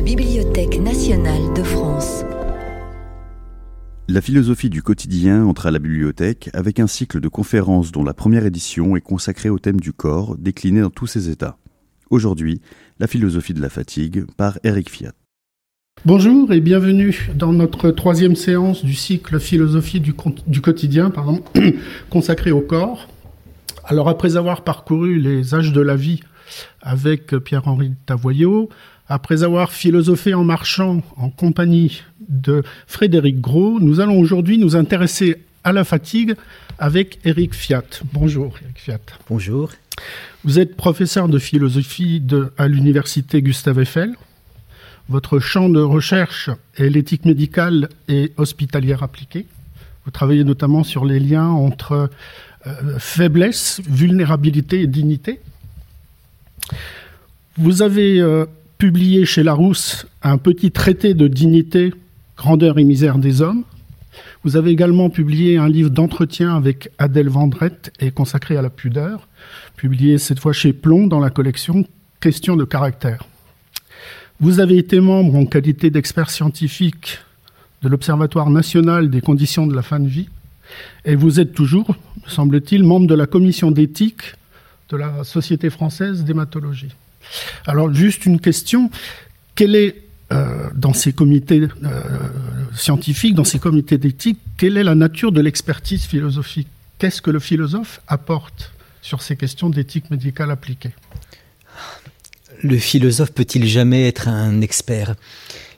la Bibliothèque nationale de France. La philosophie du quotidien entre à la bibliothèque avec un cycle de conférences dont la première édition est consacrée au thème du corps, décliné dans tous ses états. Aujourd'hui, la philosophie de la fatigue par Eric Fiat. Bonjour et bienvenue dans notre troisième séance du cycle philosophie du, du quotidien pardon, consacré au corps. Alors après avoir parcouru les âges de la vie avec Pierre-Henri Tavoyot, après avoir philosophé en marchant en compagnie de Frédéric Gros, nous allons aujourd'hui nous intéresser à la fatigue avec Eric Fiat. Bonjour Eric Fiat. Bonjour. Vous êtes professeur de philosophie de, à l'université Gustave Eiffel. Votre champ de recherche est l'éthique médicale et hospitalière appliquée. Vous travaillez notamment sur les liens entre euh, faiblesse, vulnérabilité et dignité. Vous avez euh, publié chez Larousse un petit traité de dignité, grandeur et misère des hommes. Vous avez également publié un livre d'entretien avec Adèle Vendrette et consacré à la pudeur, publié cette fois chez Plomb dans la collection Questions de caractère. Vous avez été membre en qualité d'expert scientifique de l'Observatoire national des conditions de la fin de vie et vous êtes toujours, semble-t-il, membre de la commission d'éthique de la Société française d'hématologie. Alors juste une question, quelle est euh, dans ces comités euh, scientifiques, dans ces comités d'éthique, quelle est la nature de l'expertise philosophique? Qu'est-ce que le philosophe apporte sur ces questions d'éthique médicale appliquée? Le philosophe peut-il jamais être un expert?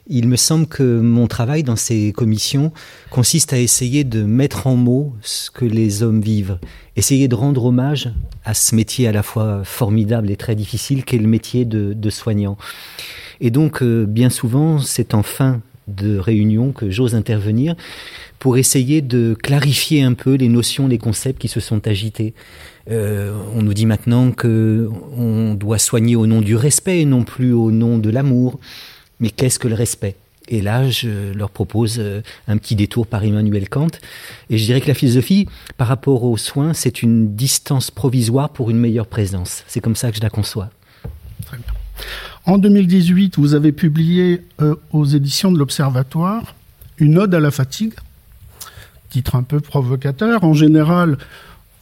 Il me semble que mon travail dans ces commissions consiste à essayer de mettre en mots ce que les hommes vivent, essayer de rendre hommage à ce métier à la fois formidable et très difficile qu'est le métier de, soignant. Et donc, euh, bien souvent, c'est en fin de réunion que j'ose intervenir pour essayer de clarifier un peu les notions, les concepts qui se sont agités. Euh, on nous dit maintenant que on doit soigner au nom du respect et non plus au nom de l'amour. Mais qu'est-ce que le respect? Et là, je leur propose euh, un petit détour par Emmanuel Kant. Et je dirais que la philosophie, par rapport aux soins, c'est une distance provisoire pour une meilleure présence. C'est comme ça que je la conçois. Très bien. En 2018, vous avez publié euh, aux éditions de l'Observatoire une ode à la fatigue, titre un peu provocateur. En général,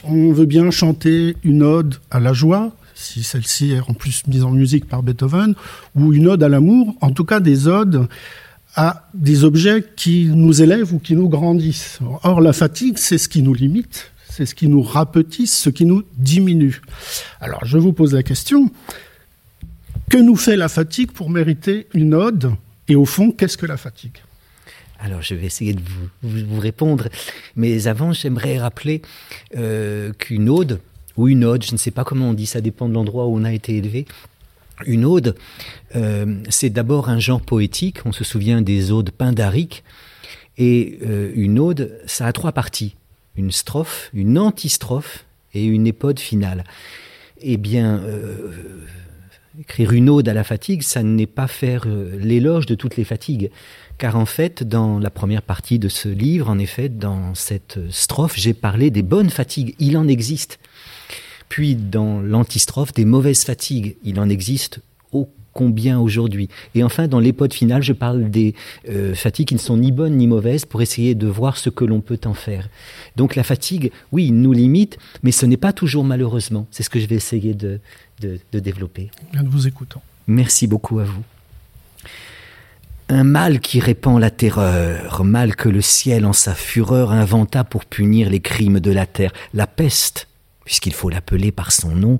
on veut bien chanter une ode à la joie, si celle-ci est en plus mise en musique par Beethoven, ou une ode à l'amour, en tout cas des odes à des objets qui nous élèvent ou qui nous grandissent. Or, la fatigue, c'est ce qui nous limite, c'est ce qui nous rapetisse, ce qui nous diminue. Alors, je vous pose la question, que nous fait la fatigue pour mériter une ode Et au fond, qu'est-ce que la fatigue? Alors, je vais essayer de vous, répondre. Mais avant, j'aimerais rappeler euh, qu'une ode, ou une ode, je ne sais pas comment on dit, ça dépend de l'endroit où on a été élevé. Une ode, euh, c'est d'abord un genre poétique. On se souvient des odes pindariques. Et euh, une ode, ça a trois parties une strophe, une antistrophe et une épode finale. Eh bien, écrire une ode à la fatigue, ça n'est pas faire l'éloge de toutes les fatigues. Car en fait, dans la première partie de ce livre, en effet, dans cette strophe, j'ai parlé des bonnes fatigues. Il en existe. Puis dans l'antistrophe, des mauvaises fatigues. Il en existe ô combien aujourd'hui? Et enfin, dans l'épode finale, je parle des euh, fatigues qui ne sont ni bonnes ni mauvaises pour essayer de voir ce que l'on peut en faire. Donc la fatigue, oui, nous limite, mais ce n'est pas toujours malheureusement. C'est ce que je vais essayer de, de, de développer. Bien de vous écoutant. Merci beaucoup à vous. Un mal qui répand la terreur, mal que le ciel en sa fureur inventa pour punir les crimes de la terre, la peste, puisqu'il faut l'appeler par son nom,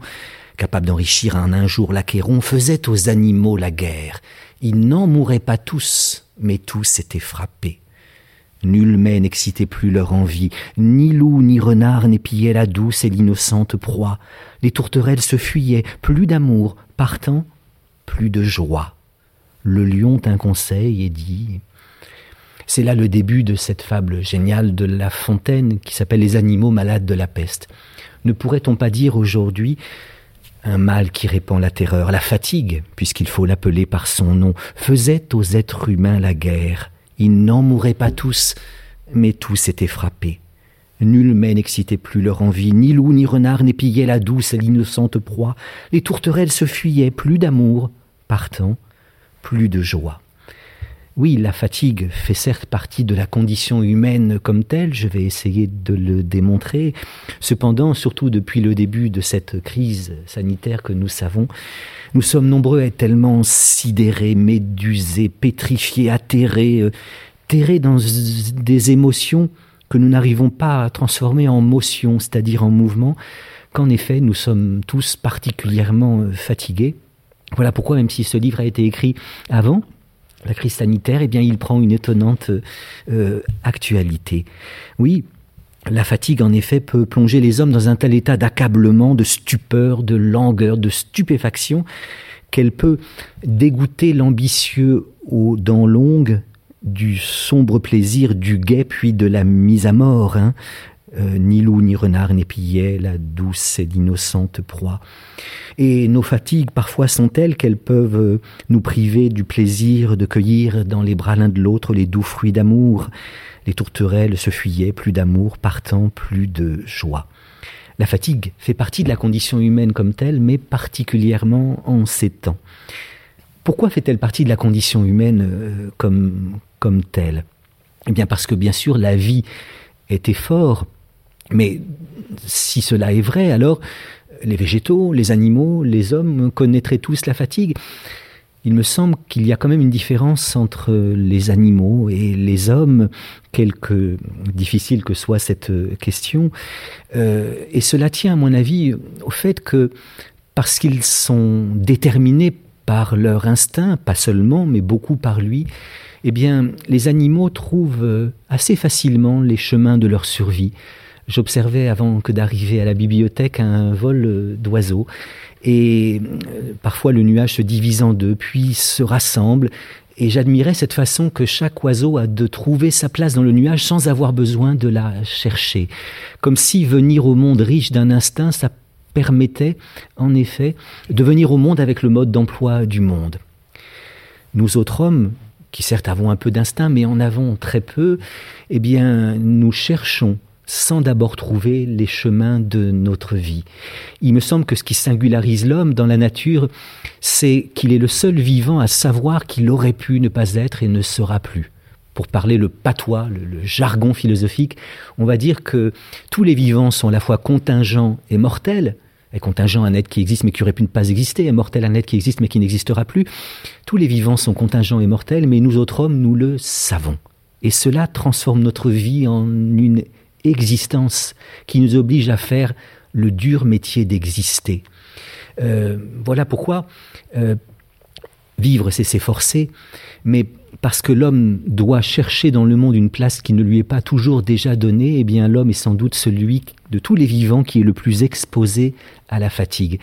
capable d'enrichir en un jour l'Achéron, faisait aux animaux la guerre. Ils n'en mouraient pas tous, mais tous étaient frappés. Nul mais n'excitait plus leur envie, ni loup ni renard n'épillaient la douce et l'innocente proie. Les tourterelles se fuyaient, plus d'amour, partant, plus de joie le lion tint conseil et dit c'est là le début de cette fable géniale de La Fontaine qui s'appelle Les animaux malades de la peste. Ne pourrait-on pas dire aujourd'hui un mal qui répand la terreur, la fatigue, puisqu'il faut l'appeler par son nom, faisait aux êtres humains la guerre? Ils n'en mouraient pas tous, mais tous étaient frappés. Nul mais n'excitait plus leur envie, ni loup ni renard n'épillaient la douce et l'innocente proie. Les tourterelles se fuyaient, plus d'amour, partant, plus de joie. Oui, la fatigue fait certes partie de la condition humaine comme telle, je vais essayer de le démontrer. Cependant, surtout depuis le début de cette crise sanitaire que nous savons, nous sommes nombreux à être tellement sidérés, médusés, pétrifiés, atterrés, euh, terrés dans des émotions que nous n'arrivons pas à transformer en motion, c'est-à-dire en mouvement, qu'en effet nous sommes tous particulièrement euh, fatigués. Voilà pourquoi, même si ce livre a été écrit avant, la crise sanitaire, eh bien, il prend une étonnante euh, actualité. Oui, la fatigue, en effet, peut plonger les hommes dans un tel état d'accablement, de stupeur, de langueur, de stupéfaction, qu'elle peut dégoûter l'ambitieux aux dents longues du sombre plaisir du guet puis de la mise à mort. Hein. Euh, ni loup, ni renard n'épillaient la douce et l'innocente proie. Et nos fatigues parfois sont telles qu'elles peuvent euh, nous priver du plaisir de cueillir dans les bras l'un de l'autre les doux fruits d'amour. Les tourterelles se fuyaient, plus d'amour, partant plus de joie. La fatigue fait partie de la condition humaine comme telle, mais particulièrement en ces temps. Pourquoi fait-elle partie de la condition humaine euh, comme, comme telle? Eh bien parce que bien sûr la vie est effort, mais si cela est vrai, alors les végétaux, les animaux, les hommes connaîtraient tous la fatigue. Il me semble qu'il y a quand même une différence entre les animaux et les hommes, quelque difficile que soit cette question. Euh, et cela tient, à mon avis, au fait que parce qu'ils sont déterminés par leur instinct, pas seulement, mais beaucoup par lui, eh bien, les animaux trouvent assez facilement les chemins de leur survie. J'observais avant que d'arriver à la bibliothèque un vol d'oiseaux et euh, parfois le nuage se divise en deux, puis se rassemble et j'admirais cette façon que chaque oiseau a de trouver sa place dans le nuage sans avoir besoin de la chercher. Comme si venir au monde riche d'un instinct, ça permettait en effet de venir au monde avec le mode d'emploi du monde. Nous autres hommes, qui certes avons un peu d'instinct, mais en avons très peu, eh bien, nous cherchons sans d'abord trouver les chemins de notre vie. Il me semble que ce qui singularise l'homme dans la nature, c'est qu'il est le seul vivant à savoir qu'il aurait pu ne pas être et ne sera plus. Pour parler le patois, le, jargon philosophique, on va dire que tous les vivants sont à la fois contingents et mortels, et contingent un être qui existe mais qui aurait pu ne pas exister, et mortel un être qui existe mais qui n'existera plus. Tous les vivants sont contingents et mortels, mais nous autres hommes, nous le savons. Et cela transforme notre vie en une existence qui nous oblige à faire le dur métier d'exister. Euh, voilà pourquoi euh, vivre, c'est s'efforcer, mais parce que l'homme doit chercher dans le monde une place qui ne lui est pas toujours déjà donnée, eh bien l'homme est sans doute celui de tous les vivants qui est le plus exposé à la fatigue.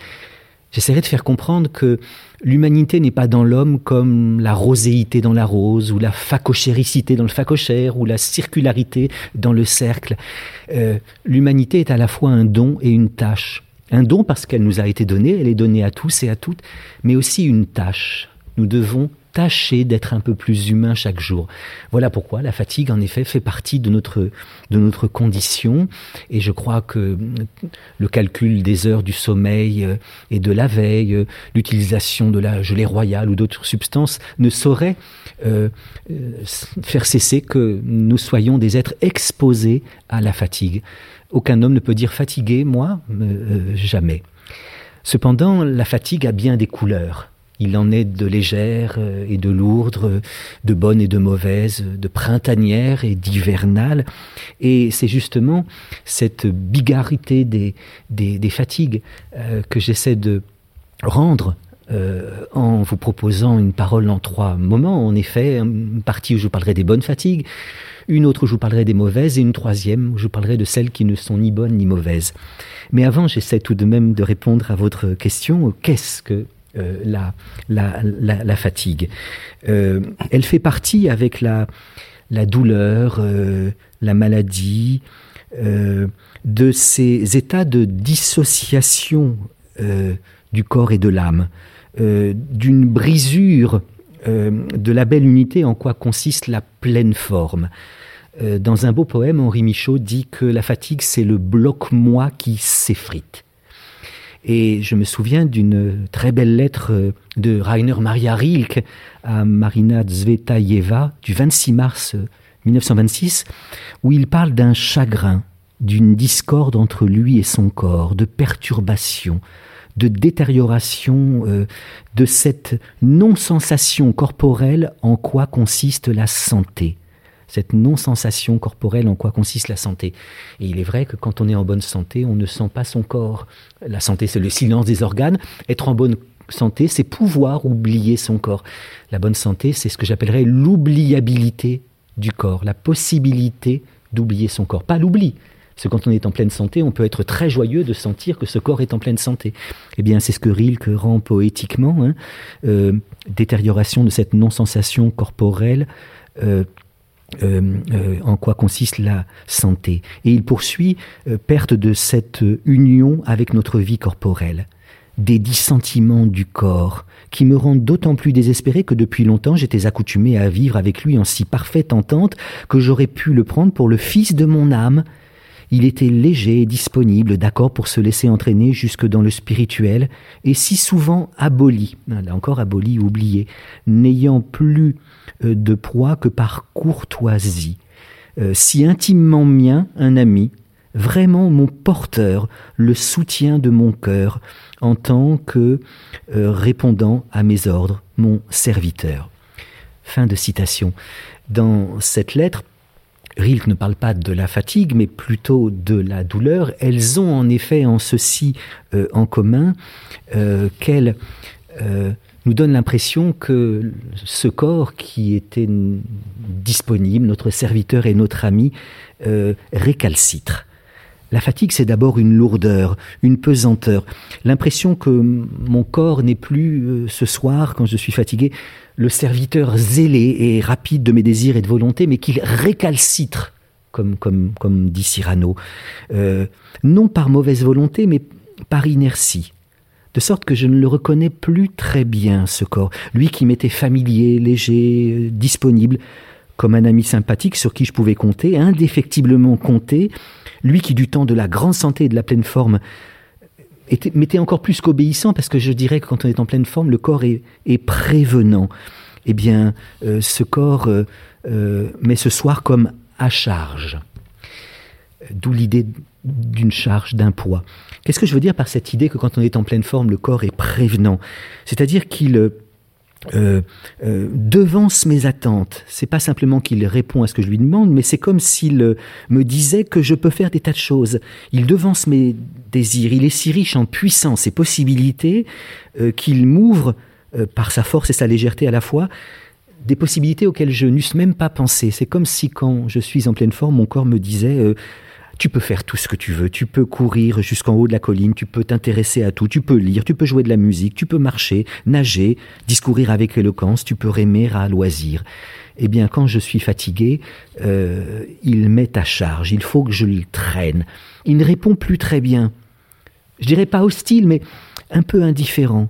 J'essaierai de faire comprendre que l'humanité n'est pas dans l'homme comme la roséité dans la rose, ou la facochéricité dans le facochère, ou la circularité dans le cercle. Euh, l'humanité est à la fois un don et une tâche. Un don parce qu'elle nous a été donnée, elle est donnée à tous et à toutes, mais aussi une tâche. Nous devons tâcher d'être un peu plus humain chaque jour. Voilà pourquoi la fatigue, en effet, fait partie de notre, de notre condition. Et je crois que le calcul des heures du sommeil euh, et de la veille, euh, l'utilisation de la gelée royale ou d'autres substances ne saurait euh, faire cesser que nous soyons des êtres exposés à la fatigue. Aucun homme ne peut dire fatigué, moi, jamais. Cependant, la fatigue a bien des couleurs. Il en est de légères euh, et de lourdes, de bonnes et de mauvaises, de printanières et d'hivernales. Et c'est justement cette bigarité des, des, fatigues euh, que j'essaie de rendre euh, en vous proposant une parole en trois moments. En effet, une partie où je vous parlerai des bonnes fatigues, une autre où je vous parlerai des mauvaises, et une troisième où je vous parlerai de celles qui ne sont ni bonnes ni mauvaises. Mais avant, j'essaie tout de même de répondre à votre question. Qu'est-ce que euh, la, fatigue. Euh, elle fait partie avec la, la douleur, euh, la maladie, de ces états de dissociation du corps et de l'âme, d'une brisure de la belle unité en quoi consiste la pleine forme. Dans un beau poème, Henri Michaud dit que la fatigue, c'est le bloc-moi qui s'effrite. Et je me souviens d'une très belle lettre euh, de Rainer Maria Rilke à Marina Zvetaeva du 26 mars 1926, euh, où il parle d'un chagrin, d'une discorde entre lui et son corps, de perturbation, de détérioration euh, de cette non-sensation corporelle en quoi consiste la santé cette non-sensation corporelle en quoi consiste la santé. Et il est vrai que quand on est en bonne santé, on ne sent pas son corps. La santé, c'est le silence des organes. Être en bonne santé, c'est pouvoir oublier son corps. La bonne santé, c'est ce que j'appellerais l'oubliabilité du corps, la possibilité d'oublier son corps. Pas l'oubli, parce que quand on est en pleine santé, on peut être très joyeux de sentir que ce corps est en pleine santé. Eh bien, c'est ce que Rilke rend poétiquement, hein. euh, détérioration de cette non-sensation corporelle. Euh, euh, en quoi consiste la santé. Et il poursuit perte de cette union avec notre vie corporelle, des dissentiments du corps, qui me rendent d'autant plus désespéré que depuis longtemps j'étais accoutumé à vivre avec lui en si parfaite entente que j'aurais pu le prendre pour le fils de mon âme, il était léger et disponible, d'accord pour se laisser entraîner jusque dans le spirituel, et si souvent aboli, là encore aboli, oublié, n'ayant plus euh, de proie que par courtoisie. Euh, si intimement mien, un ami, vraiment mon porteur, le soutien de mon cœur, en tant que euh, répondant à mes ordres, mon serviteur. Fin de citation. Dans cette lettre, Rilke ne parle pas de la fatigue, mais plutôt de la douleur. Elles ont en effet en ceci euh, en commun euh, qu'elles euh, nous donnent l'impression que ce corps qui était disponible, notre serviteur et notre ami, récalcitre. La fatigue, c'est d'abord une lourdeur, une pesanteur, l'impression que mon corps n'est plus ce soir, quand je suis fatigué, le serviteur zélé et rapide de mes désirs et de volonté, mais qu'il récalcitre, comme dit Cyrano, euh, non par mauvaise volonté, mais par inertie. De sorte que je ne le reconnais plus très bien, ce corps. Lui qui m'était familier, léger, euh, disponible, comme un ami sympathique sur qui je pouvais compter, indéfectiblement compter, lui qui du temps de la grande santé et de la pleine forme m'était encore plus qu'obéissant, parce que je dirais que quand on est en pleine forme, le corps est, prévenant. Eh bien, euh, ce corps euh, euh, met ce soir comme à charge. D'où l'idée d'une charge, d'un poids. Qu'est-ce que je veux dire par cette idée que quand on est en pleine forme, le corps est prévenant? C'est-à-dire qu'il euh, euh, devance mes attentes. C'est pas simplement qu'il répond à ce que je lui demande, mais c'est comme s'il euh, me disait que je peux faire des tas de choses. Il devance mes désirs. Il est si riche en puissance et possibilités qu'il m'ouvre par sa force et sa légèreté à la fois des possibilités auxquelles je n'eusse même pas pensé. C'est comme si quand je suis en pleine forme, mon corps me disait tu peux faire tout ce que tu veux, tu peux courir jusqu'en haut de la colline, tu peux t'intéresser à tout, tu peux lire, tu peux jouer de la musique, tu peux marcher, nager, discourir avec éloquence, tu peux rêmer à loisir. Eh bien, quand je suis fatigué, euh, il met à charge, il faut que je le traîne. Il ne répond plus très bien. Je dirais pas hostile, mais un peu indifférent.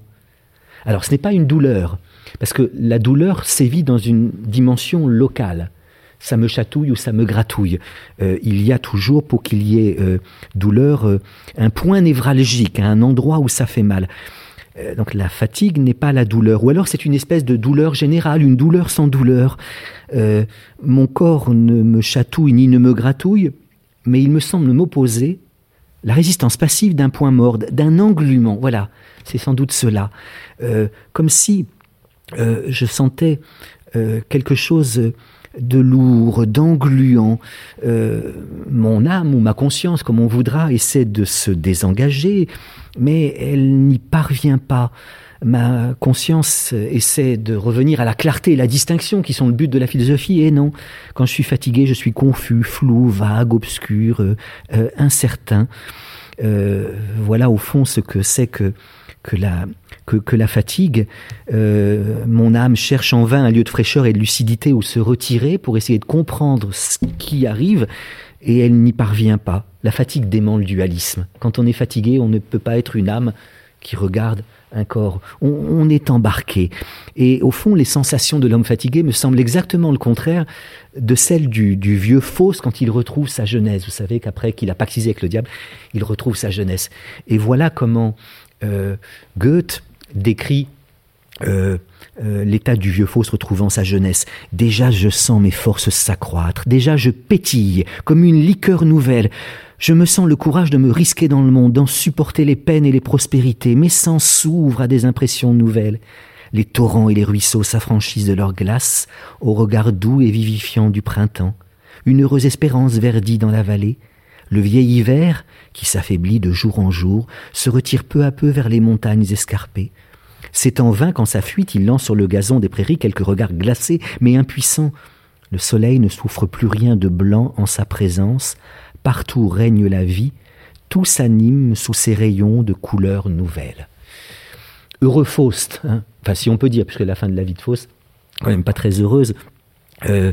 Alors, ce n'est pas une douleur, parce que la douleur sévit dans une dimension locale ça me chatouille ou ça me gratouille. Euh, il y a toujours, pour qu'il y ait euh, douleur, euh, un point névralgique, un endroit où ça fait mal. donc la fatigue n'est pas la douleur, ou alors c'est une espèce de douleur générale, une douleur sans douleur. mon corps ne me chatouille ni ne me gratouille, mais il me semble m'opposer la résistance passive d'un point mort, d'un englument. Voilà, c'est sans doute cela. comme si je sentais quelque chose de lourd, d'engluant. Euh, mon âme ou ma conscience, comme on voudra, essaie de se désengager, mais elle n'y parvient pas. Ma conscience essaie de revenir à la clarté et la distinction qui sont le but de la philosophie, et non. Quand je suis fatigué, je suis confus, flou, vague, obscur, euh, euh, incertain. Voilà au fond ce que c'est que que la, que, la fatigue. Euh, mon âme cherche en vain un lieu de fraîcheur et de lucidité où se retirer pour essayer de comprendre ce qui arrive et elle n'y parvient pas. La fatigue dément le dualisme. Quand on est fatigué, on ne peut pas être une âme qui regarde un corps. On, est embarqué. Et au fond, les sensations de l'homme fatigué me semblent exactement le contraire de celles du, vieux Faust quand il retrouve sa jeunesse. Vous savez qu'après qu'il a pactisé avec le diable, il retrouve sa jeunesse. Et voilà comment euh, Goethe décrit euh, euh, l'état du vieux Faust retrouvant sa jeunesse. Déjà je sens mes forces s'accroître, déjà je pétille comme une liqueur nouvelle. Je me sens le courage de me risquer dans le monde, d'en supporter les peines et les prospérités. Mes sens s'ouvrent à des impressions nouvelles. Les torrents et les ruisseaux s'affranchissent de leur glace au regard doux et vivifiant du printemps. Une heureuse espérance verdit dans la vallée. Le vieil hiver, qui s'affaiblit de jour en jour, se retire peu à peu vers les montagnes escarpées. C'est en vain qu'en sa fuite il lance sur le gazon des prairies quelques regards glacés mais impuissants. Le soleil ne souffre plus rien de blanc en sa présence, Partout règne la vie, tout s'anime sous ses rayons de couleurs nouvelles. Heureux Faust, hein. enfin si on peut dire, puisque la fin de la vie de Faust, quand même pas très heureuse, euh,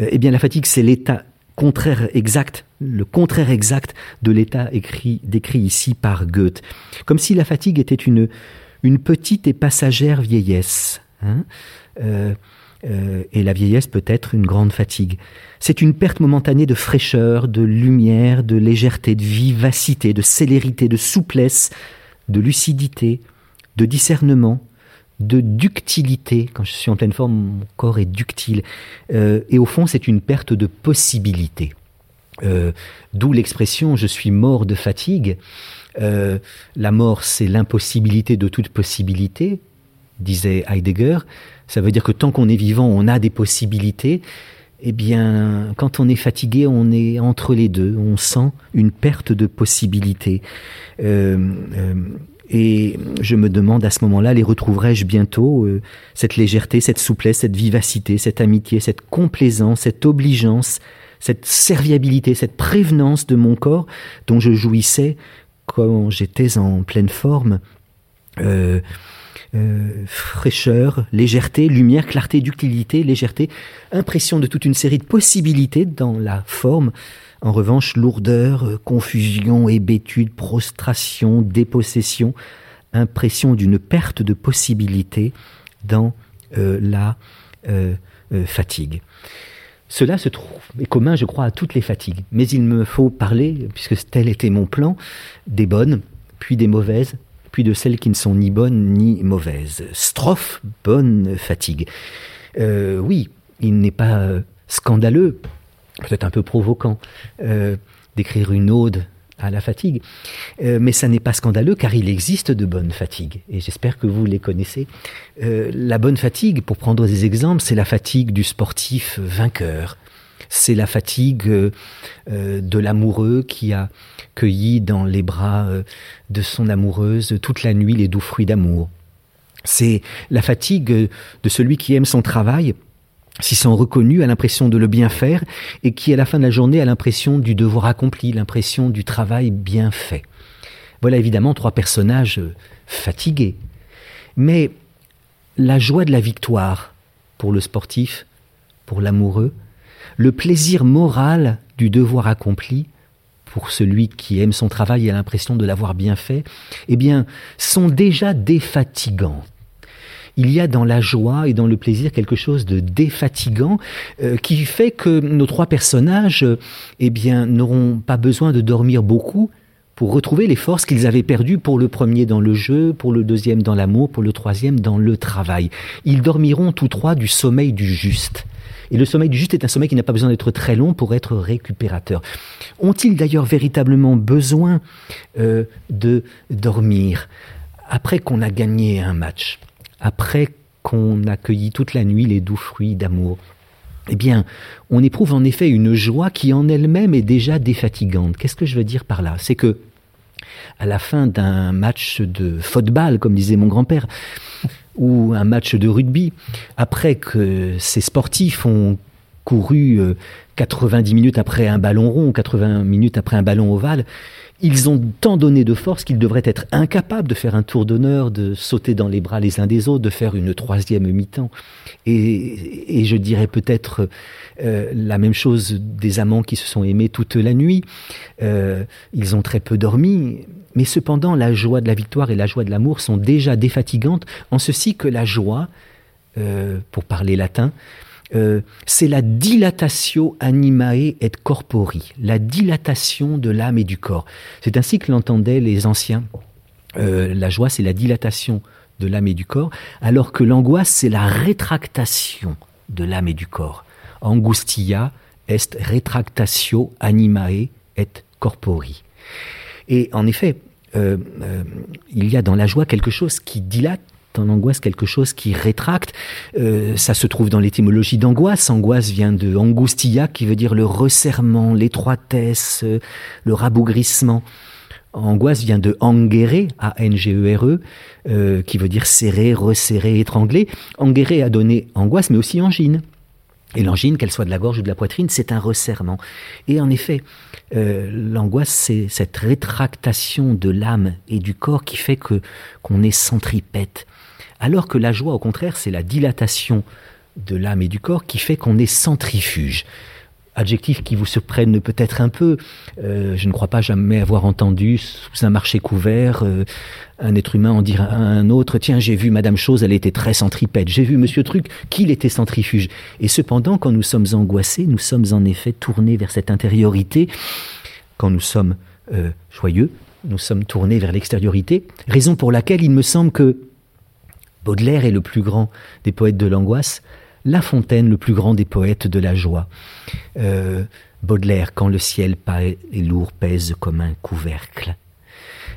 euh, eh bien la fatigue c'est l'état contraire exact, le contraire exact de l'état écrit, décrit ici par Goethe. Comme si la fatigue était une, petite et passagère vieillesse. Hein. Euh, euh, et la vieillesse peut être une grande fatigue. C'est une perte momentanée de fraîcheur, de lumière, de légèreté, de vivacité, de célérité, de souplesse, de lucidité, de discernement, de ductilité. Quand je suis en pleine forme, mon corps est ductile. Euh, et au fond, c'est une perte de possibilité. Euh, d'où l'expression je suis mort de fatigue. la mort, c'est l'impossibilité de toute possibilité, disait Heidegger. Ça veut dire que tant qu'on est vivant, on a des possibilités. Eh bien, quand on est fatigué, on est entre les deux. On sent une perte de possibilités. Euh, euh, et je me demande à ce moment-là, les retrouverai-je bientôt euh, Cette légèreté, cette souplesse, cette vivacité, cette amitié, cette complaisance, cette obligeance, cette serviabilité, cette prévenance de mon corps dont je jouissais quand j'étais en pleine forme. Euh, euh, fraîcheur, légèreté, lumière, clarté, ductilité, légèreté, impression de toute une série de possibilités dans la forme. En revanche, lourdeur, euh, confusion, hébétude, prostration, dépossession, impression d'une perte de possibilités dans euh, la fatigue. Cela se trouve, est commun, je crois, à toutes les fatigues. Mais il me faut parler, puisque tel était mon plan, des bonnes, puis des mauvaises, puis de celles qui ne sont ni bonnes ni mauvaises. Strophe, bonne fatigue. Euh, oui, il n'est pas euh, scandaleux, peut-être un peu provoquant, euh, d'écrire une ode à la fatigue, mais ça n'est pas scandaleux car il existe de bonnes fatigues, et j'espère que vous les connaissez. la bonne fatigue, pour prendre des exemples, c'est la fatigue du sportif vainqueur, c'est la fatigue euh, euh, de l'amoureux qui a cueilli dans les bras euh, de son amoureuse toute la nuit les doux fruits d'amour. C'est la fatigue de celui qui aime son travail, s'y sent reconnu, a l'impression de le bien faire, et qui à la fin de la journée a l'impression du devoir accompli, l'impression du travail bien fait. Voilà évidemment trois personnages fatigués. Mais la joie de la victoire pour le sportif, pour l'amoureux, le plaisir moral du devoir accompli, pour celui qui aime son travail et a l'impression de l'avoir bien fait, eh bien, sont déjà défatigants. Il y a dans la joie et dans le plaisir quelque chose de défatigant euh, qui fait que nos trois personnages, eh bien, n'auront pas besoin de dormir beaucoup pour retrouver les forces qu'ils avaient perdues pour le premier dans le jeu, pour le deuxième dans l'amour, pour le troisième dans le travail. Ils dormiront tous trois du sommeil du juste. Et le sommeil du juste est un sommeil qui n'a pas besoin d'être très long pour être récupérateur. Ont-ils d'ailleurs véritablement besoin euh, de dormir? Après qu'on a gagné un match, après qu'on a cueilli toute la nuit les doux fruits d'amour eh bien, on éprouve en effet une joie qui en elle-même est déjà défatigante. Qu'est-ce que je veux dire par là? C'est que à la fin d'un match de football, comme disait mon grand-père, ou un match de rugby, après que ces sportifs ont couru 90 euh, minutes après un ballon rond, 80 minutes après un ballon ovale, ils ont tant donné de force qu'ils devraient être incapables de faire un tour d'honneur, de sauter dans les bras les uns des autres, de faire une troisième mi-temps. Et, je dirais peut-être euh, la même chose des amants qui se sont aimés toute la nuit. Euh, ils ont très peu dormi, mais cependant la joie de la victoire et la joie de l'amour sont déjà défatigantes, en ceci que la joie, euh, pour parler latin, euh, c'est la dilatatio animae et corpori, la dilatation de l'âme et du corps. C'est ainsi que l'entendaient les anciens. Euh, la joie, c'est la dilatation de l'âme et du corps, alors que l'angoisse, c'est la rétractation de l'âme et du corps. Angustia est retractatio animae et corpori. Et en effet, euh, il y a dans la joie quelque chose qui dilate en angoisse quelque chose qui rétracte. Euh, ça se trouve dans l'étymologie d'angoisse. Angoisse vient de angustia, qui veut dire le resserrement, l'étroitesse, euh, le rabougrissement. Angoisse vient de angere, A-N-G-E-R-E, e, euh, qui veut dire serrer, resserrer, étrangler. Angere a donné angoisse, mais aussi angine. Et l'angine, qu'elle soit de la gorge ou de la poitrine, c'est un resserrement. Et en effet, l'angoisse, c'est cette rétractation de l'âme et du corps qui fait que qu'on est centripète, alors que la joie, au contraire, c'est la dilatation de l'âme et du corps qui fait qu'on est centrifuge. Adjectif qui vous surprenne peut-être un peu. Euh, je ne crois pas jamais avoir entendu sous un marché couvert euh, un être humain en dire à un autre Tiens, j'ai vu Madame Chose, elle était très centripète. J'ai vu Monsieur Truc, qu'il était centrifuge. Et cependant, quand nous sommes angoissés, nous sommes en effet tournés vers cette intériorité. Quand nous sommes euh, joyeux, nous sommes tournés vers l'extériorité. Raison pour laquelle il me semble que Baudelaire est le plus grand des poètes de l'angoisse, La Fontaine le plus grand des poètes de la joie. Euh, Baudelaire, quand le ciel est lourd, pèse comme un couvercle.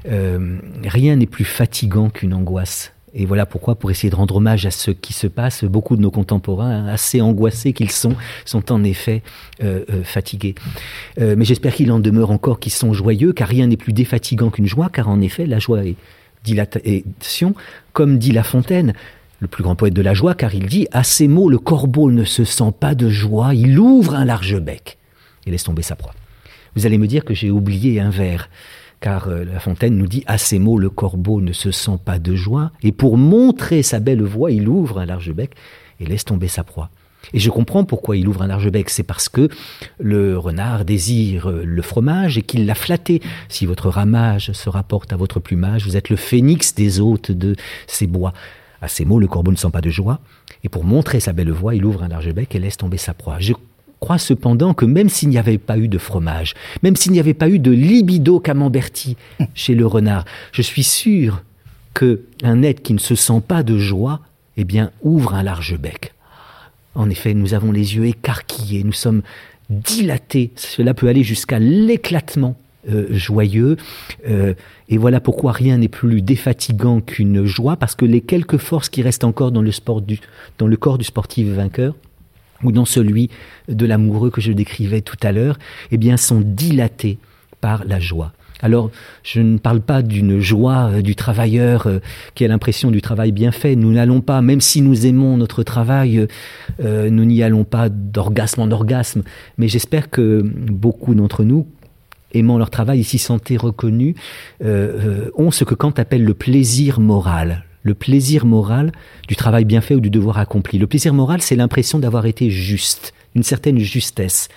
Euh, rien n'est plus fatigant qu'une angoisse. Et voilà pourquoi, pour essayer de rendre hommage à ce qui se passe, beaucoup de nos contemporains, assez angoissés qu'ils sont, sont en effet euh, fatigués. mais j'espère qu'il en demeure encore qui sont joyeux, car rien n'est plus défatigant qu'une joie, car en effet, la joie est dilatation, comme dit La Fontaine, le plus grand poète de la joie, car il dit À ces mots, le corbeau ne se sent pas de joie, il ouvre un large bec et laisse tomber sa proie. Vous allez me dire que j'ai oublié un vers, car euh, La Fontaine nous dit À ces mots, le corbeau ne se sent pas de joie, et pour montrer sa belle voix, il ouvre un large bec et laisse tomber sa proie. Et je comprends pourquoi il ouvre un large bec, c'est parce que le renard désire le fromage et qu'il l'a flatté. Si votre ramage se rapporte à votre plumage, vous êtes le phénix des hôtes de ces bois. À ces mots, le corbeau ne sent pas de joie, et pour montrer sa belle voix, il ouvre un large bec et laisse tomber sa proie. Je crois cependant que même s'il n'y avait pas eu de fromage, même s'il n'y avait pas eu de libido camemberti chez le renard, je suis sûr que un être qui ne se sent pas de joie, eh bien, ouvre un large bec. En effet, nous avons les yeux écarquillés, nous sommes dilatés. Cela peut aller jusqu'à l'éclatement euh, joyeux. Euh, et voilà pourquoi rien n'est plus défatigant qu'une joie, parce que les quelques forces qui restent encore dans le, sport dans le corps du sportif vainqueur, ou dans celui de l'amoureux que je décrivais tout à l'heure, eh bien, sont dilatées par la joie. Alors, je ne parle pas d'une joie euh, du travailleur qui a l'impression du travail bien fait. Nous n'allons pas, même si nous aimons notre travail, nous n'y allons pas d'orgasme en orgasme. Mais j'espère que beaucoup d'entre nous, aimant leur travail et s'y sentent reconnus, ont ce que Kant appelle le plaisir moral. Le plaisir moral du travail bien fait ou du devoir accompli. Le plaisir moral, c'est l'impression d'avoir été juste, une certaine justesse.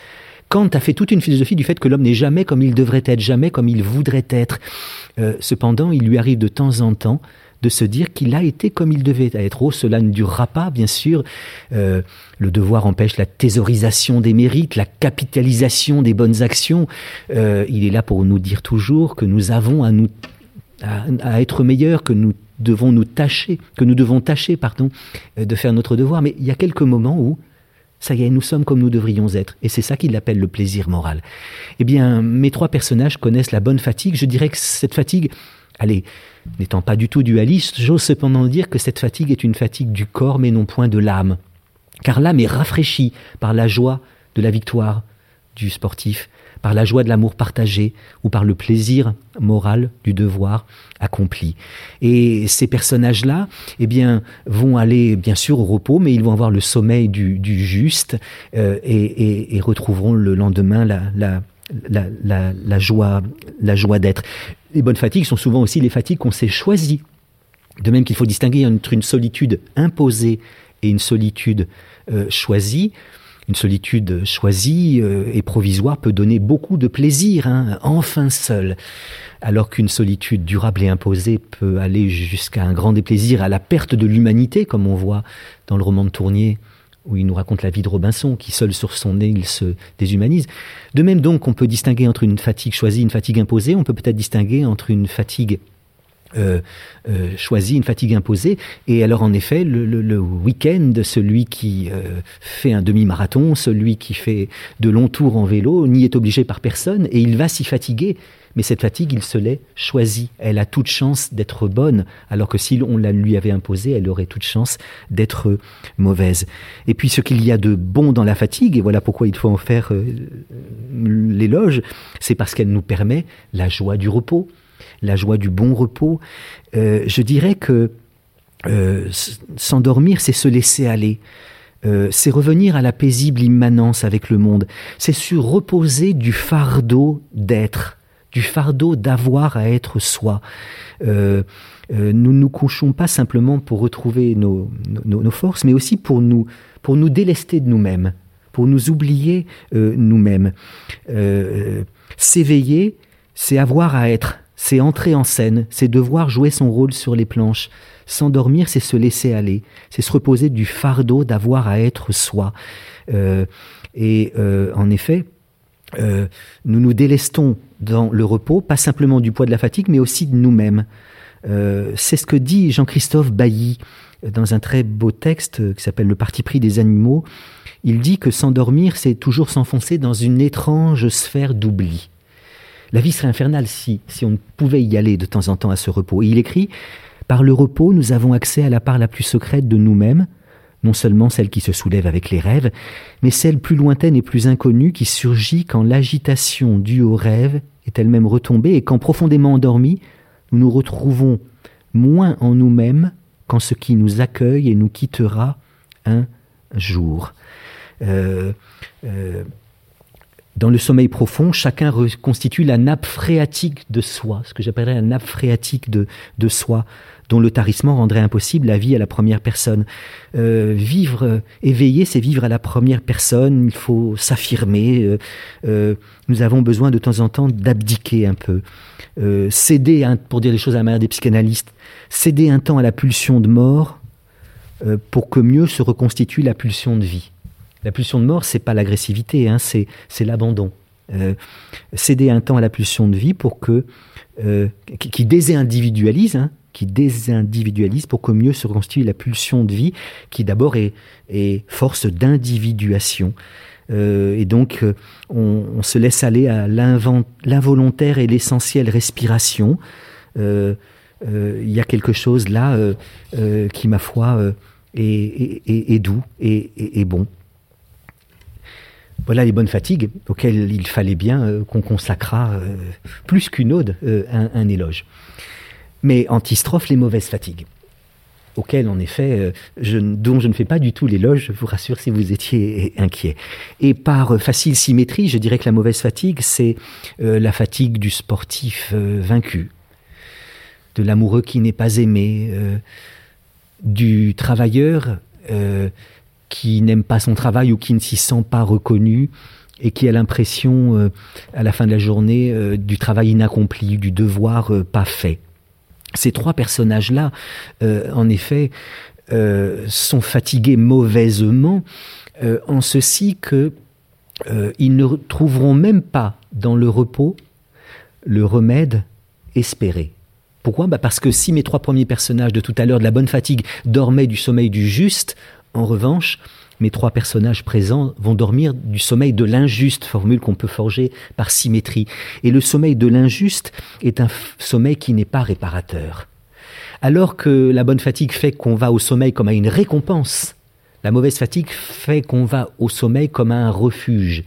Kant a fait toute une philosophie du fait que l'homme n'est jamais comme il devrait être, jamais comme il voudrait être. Euh, cependant, il lui arrive de temps en temps de se dire qu'il a été comme il devait être. Oh, cela ne durera pas, bien sûr. Euh, le devoir empêche la thésaurisation des mérites, la capitalisation des bonnes actions. Euh, il est là pour nous dire toujours que nous avons à nous à, être meilleurs, que nous devons nous tâcher, que nous devons tâcher, pardon, de faire notre devoir. Mais il y a quelques moments où ça y est, nous sommes comme nous devrions être. Et c'est ça qu'il appelle le plaisir moral. Eh bien, mes trois personnages connaissent la bonne fatigue. Je dirais que cette fatigue, allez, n'étant pas du tout dualiste, j'ose cependant dire que cette fatigue est une fatigue du corps, mais non point de l'âme. Car l'âme est rafraîchie par la joie de la victoire du sportif, par la joie de l'amour partagé ou par le plaisir moral du devoir accompli. Et ces personnages-là, eh bien, vont aller bien sûr au repos, mais ils vont avoir le sommeil du, juste euh, et, retrouveront le lendemain la, joie d'être. Les bonnes fatigues sont souvent aussi les fatigues qu'on s'est choisies. De même qu'il faut distinguer entre une solitude imposée et une solitude euh, choisie. une solitude choisie euh, et provisoire peut donner beaucoup de plaisir, hein, enfin seul, alors qu'une solitude durable et imposée peut aller jusqu'à un grand déplaisir, à la perte de l'humanité, comme on voit dans le roman de Tournier, où il nous raconte la vie de Robinson, qui seul sur son nez, se déshumanise. De même donc, on peut distinguer entre une fatigue choisie une fatigue imposée, on peut peut-être distinguer entre une fatigue euh, euh, choisi, une fatigue imposée. Et alors en effet, le, le, week-end, celui qui euh, fait un demi-marathon, celui qui fait de longs tours en vélo, n'y est obligé par personne et il va s'y fatiguer. Mais cette fatigue, il se l'est choisie. Elle a toute chance d'être bonne, alors que si on la lui avait imposée, elle aurait toute chance d'être mauvaise. Et puis ce qu'il y a de bon dans la fatigue, et voilà pourquoi il faut en faire l'éloge, c'est parce qu'elle nous permet la joie du repos la joie du bon repos. Euh, je dirais que euh, s'endormir, c'est se laisser aller. Euh, c'est revenir à la paisible immanence avec le monde. C'est se reposer du fardeau d'être, du fardeau d'avoir à être soi. nous ne nous couchons pas simplement pour retrouver nos, nos, forces, mais aussi pour nous, pour nous délester de nous-mêmes, pour nous oublier nous-mêmes. S'éveiller, c'est avoir à être c'est entrer en scène, c'est devoir jouer son rôle sur les planches. S'endormir, c'est se laisser aller, c'est se reposer du fardeau d'avoir à être soi. Euh, et euh, en effet, euh, nous nous délestons dans le repos, pas simplement du poids de la fatigue, mais aussi de nous-mêmes. c'est ce que dit Jean-Christophe Bailly dans un très beau texte qui s'appelle Le parti pris des animaux. Il dit que s'endormir, c'est toujours s'enfoncer dans une étrange sphère d'oubli. La vie serait infernale si, si on pouvait y aller de temps en temps à ce repos. Et il écrit Par le repos, nous avons accès à la part la plus secrète de nous-mêmes, non seulement celle qui se soulève avec les rêves, mais celle plus lointaine et plus inconnue qui surgit quand l'agitation due au rêve est elle-même retombée et quand profondément endormis, nous nous retrouvons moins en nous-mêmes qu'en ce qui nous accueille et nous quittera un jour. Euh, euh, dans le sommeil profond, chacun reconstitue la nappe phréatique de soi, ce que j'appellerais la nappe phréatique de, de soi, dont le tarissement rendrait impossible la vie à la première personne. Euh, vivre euh, éveillé, c'est vivre à la première personne, il faut s'affirmer, euh, euh nous avons besoin de temps en temps d'abdiquer un peu, euh, céder, pour dire les choses à la manière des psychanalystes, céder un temps à la pulsion de mort pour que mieux se reconstitue la pulsion de vie. La pulsion de mort, c'est pas l'agressivité, hein, c'est l'abandon. Euh, céder un temps à la pulsion de vie pour que euh, qui, désindividualise, hein, qui désindividualise pour que mieux se reconstitue la pulsion de vie, qui d'abord est, force d'individuation. Euh, et donc, on, se laisse aller à l'involontaire et l'essentielle respiration. Il y a quelque chose là qui, ma foi, est, doux et bon. Voilà les bonnes fatigues auxquelles il fallait bien euh, qu'on consacrât euh, plus qu'une ode, euh, un, éloge. Mais antistrophe, les mauvaises fatigues, auxquelles en effet, dont je ne fais pas du tout l'éloge, je vous rassure si vous étiez inquiet. Et par facile symétrie, je dirais que la mauvaise fatigue, c'est la fatigue du sportif vaincu, de l'amoureux qui n'est pas aimé, du travailleur qui n'aime pas son travail ou qui ne s'y sent pas reconnu et qui a l'impression, euh, à la fin de la journée, euh, du travail inaccompli, du devoir euh, pas fait. Ces trois personnages-là, en effet, sont fatigués mauvaisement, en ceci que ils ne trouveront même pas dans le repos le remède espéré. Pourquoi? Bah Parce que si mes trois premiers personnages de tout à l'heure de la bonne fatigue dormaient du sommeil du juste, en revanche, mes trois personnages présents vont dormir du sommeil de l'injuste, formule qu'on peut forger par symétrie. Et le sommeil de l'injuste est un sommeil qui n'est pas réparateur. Alors que la bonne fatigue fait qu'on va au sommeil comme à une récompense, la mauvaise fatigue fait qu'on va au sommeil comme à un refuge,